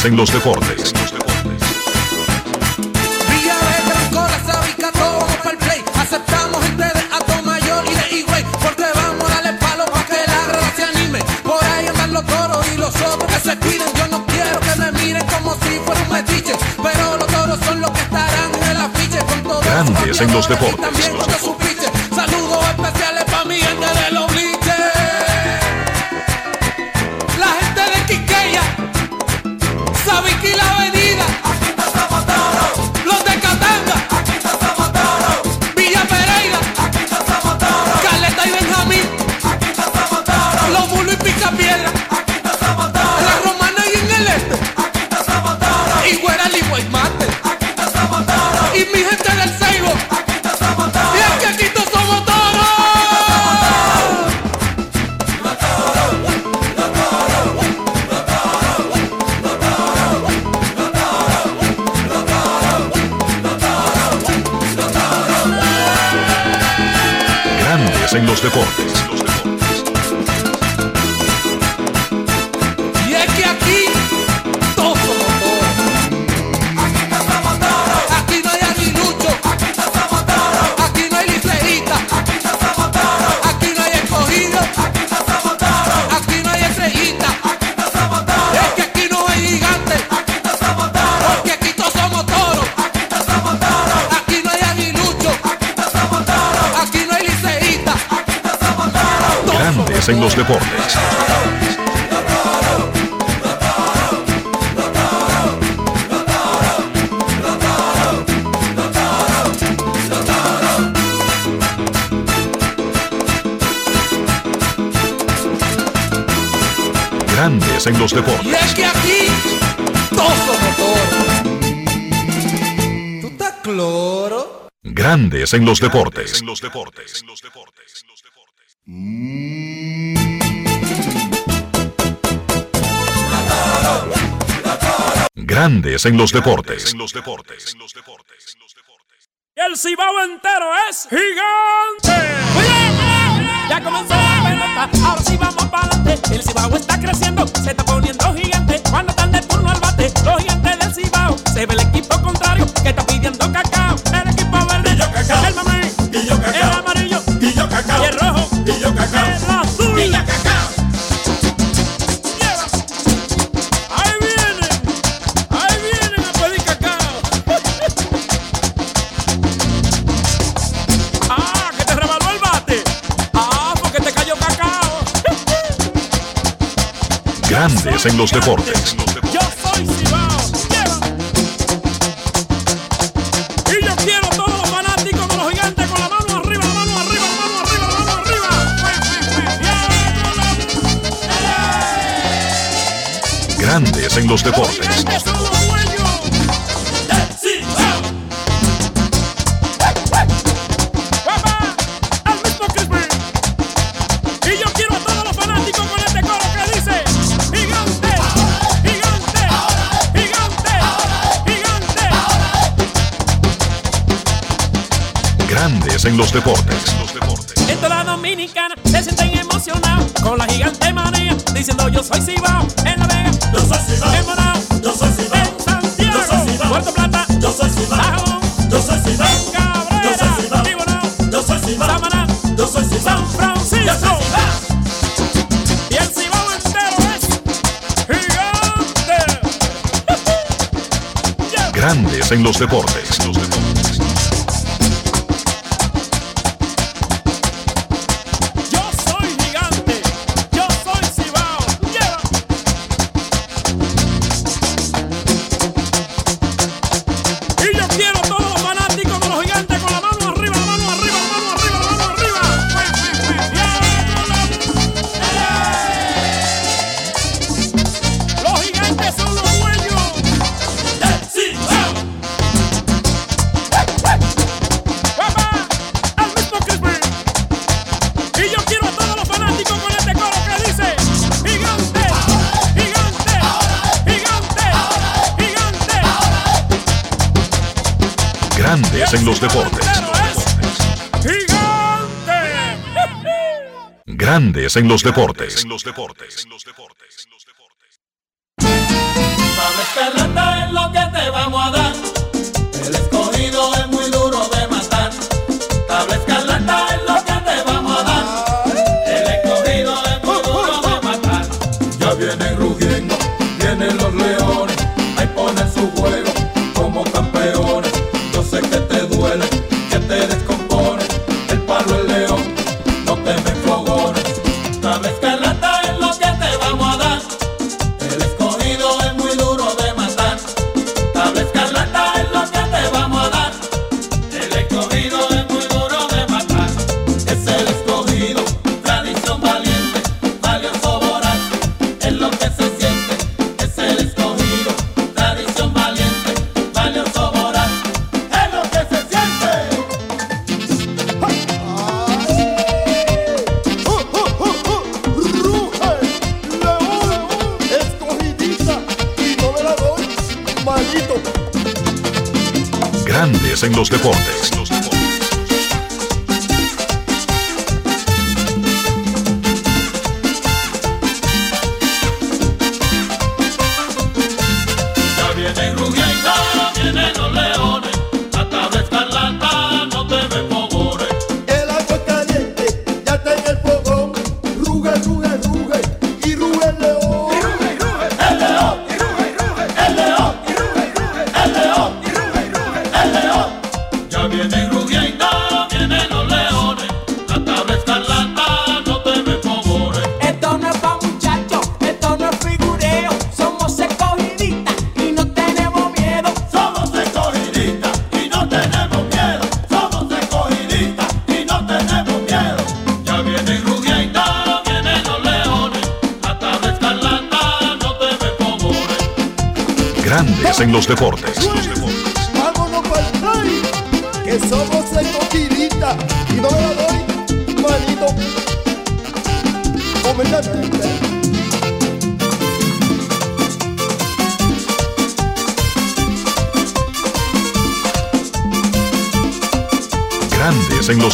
grandes en los deportes. Villa Betancourt, Sabica, todo para el play. Aceptamos gente de Ato Mayor y de Higüey. Porque vamos a darle palo para que la grada se anime. Por ahí andan los toros y los otros que se cuiden. Yo no quiero que me miren como si fuera un metiche. Pero los toros son los que estarán en el afiche. Con todos grandes en los deportes. Deportes. En los deportes. Grandes en los Y deportes. es que aquí todos somos toros. ¿Tú estás cloro? Grandes en los deportes. Grandes en los deportes. Y el cibao entero es gigante. Ya comenzó la pelota, ahora sí vamos para adelante. El cibao está creciendo, se está poniendo gigante. Grandes en los deportes. Yo soy Cibao. Y yo quiero a todos los fanáticos de los gigantes con la mano arriba, la mano arriba, la mano arriba, la mano arriba. Grandes en los deportes. En los deportes. En toda la dominicana se sienten emocionados con la gigante manía diciendo yo soy Cibao en La Vega. Yo soy Cibao. En Bonao. Yo soy Cibao. En Santiago. Yo soy Cibao. Puerto Plata. Yo soy Cibao. Sajón. Yo soy Cibao. En Cabrera. Yo soy Cibao. Y Bonao. Yo soy Cibao. Samaná. Yo soy Cibao. San Francisco. Y el Cibao entero es gigante. Grandes en los deportes. Yo Grandes en los deportes. En los deportes. Tabla escarlata es lo que te vamos a dar. da.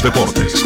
deportes.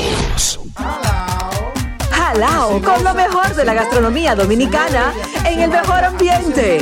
Con lo mejor de la gastronomía dominicana en el mejor ambiente.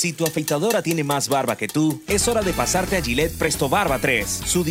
Si tu afeitadora tiene más barba que tú, es hora de pasarte a Gillette Presto Barba 3. Su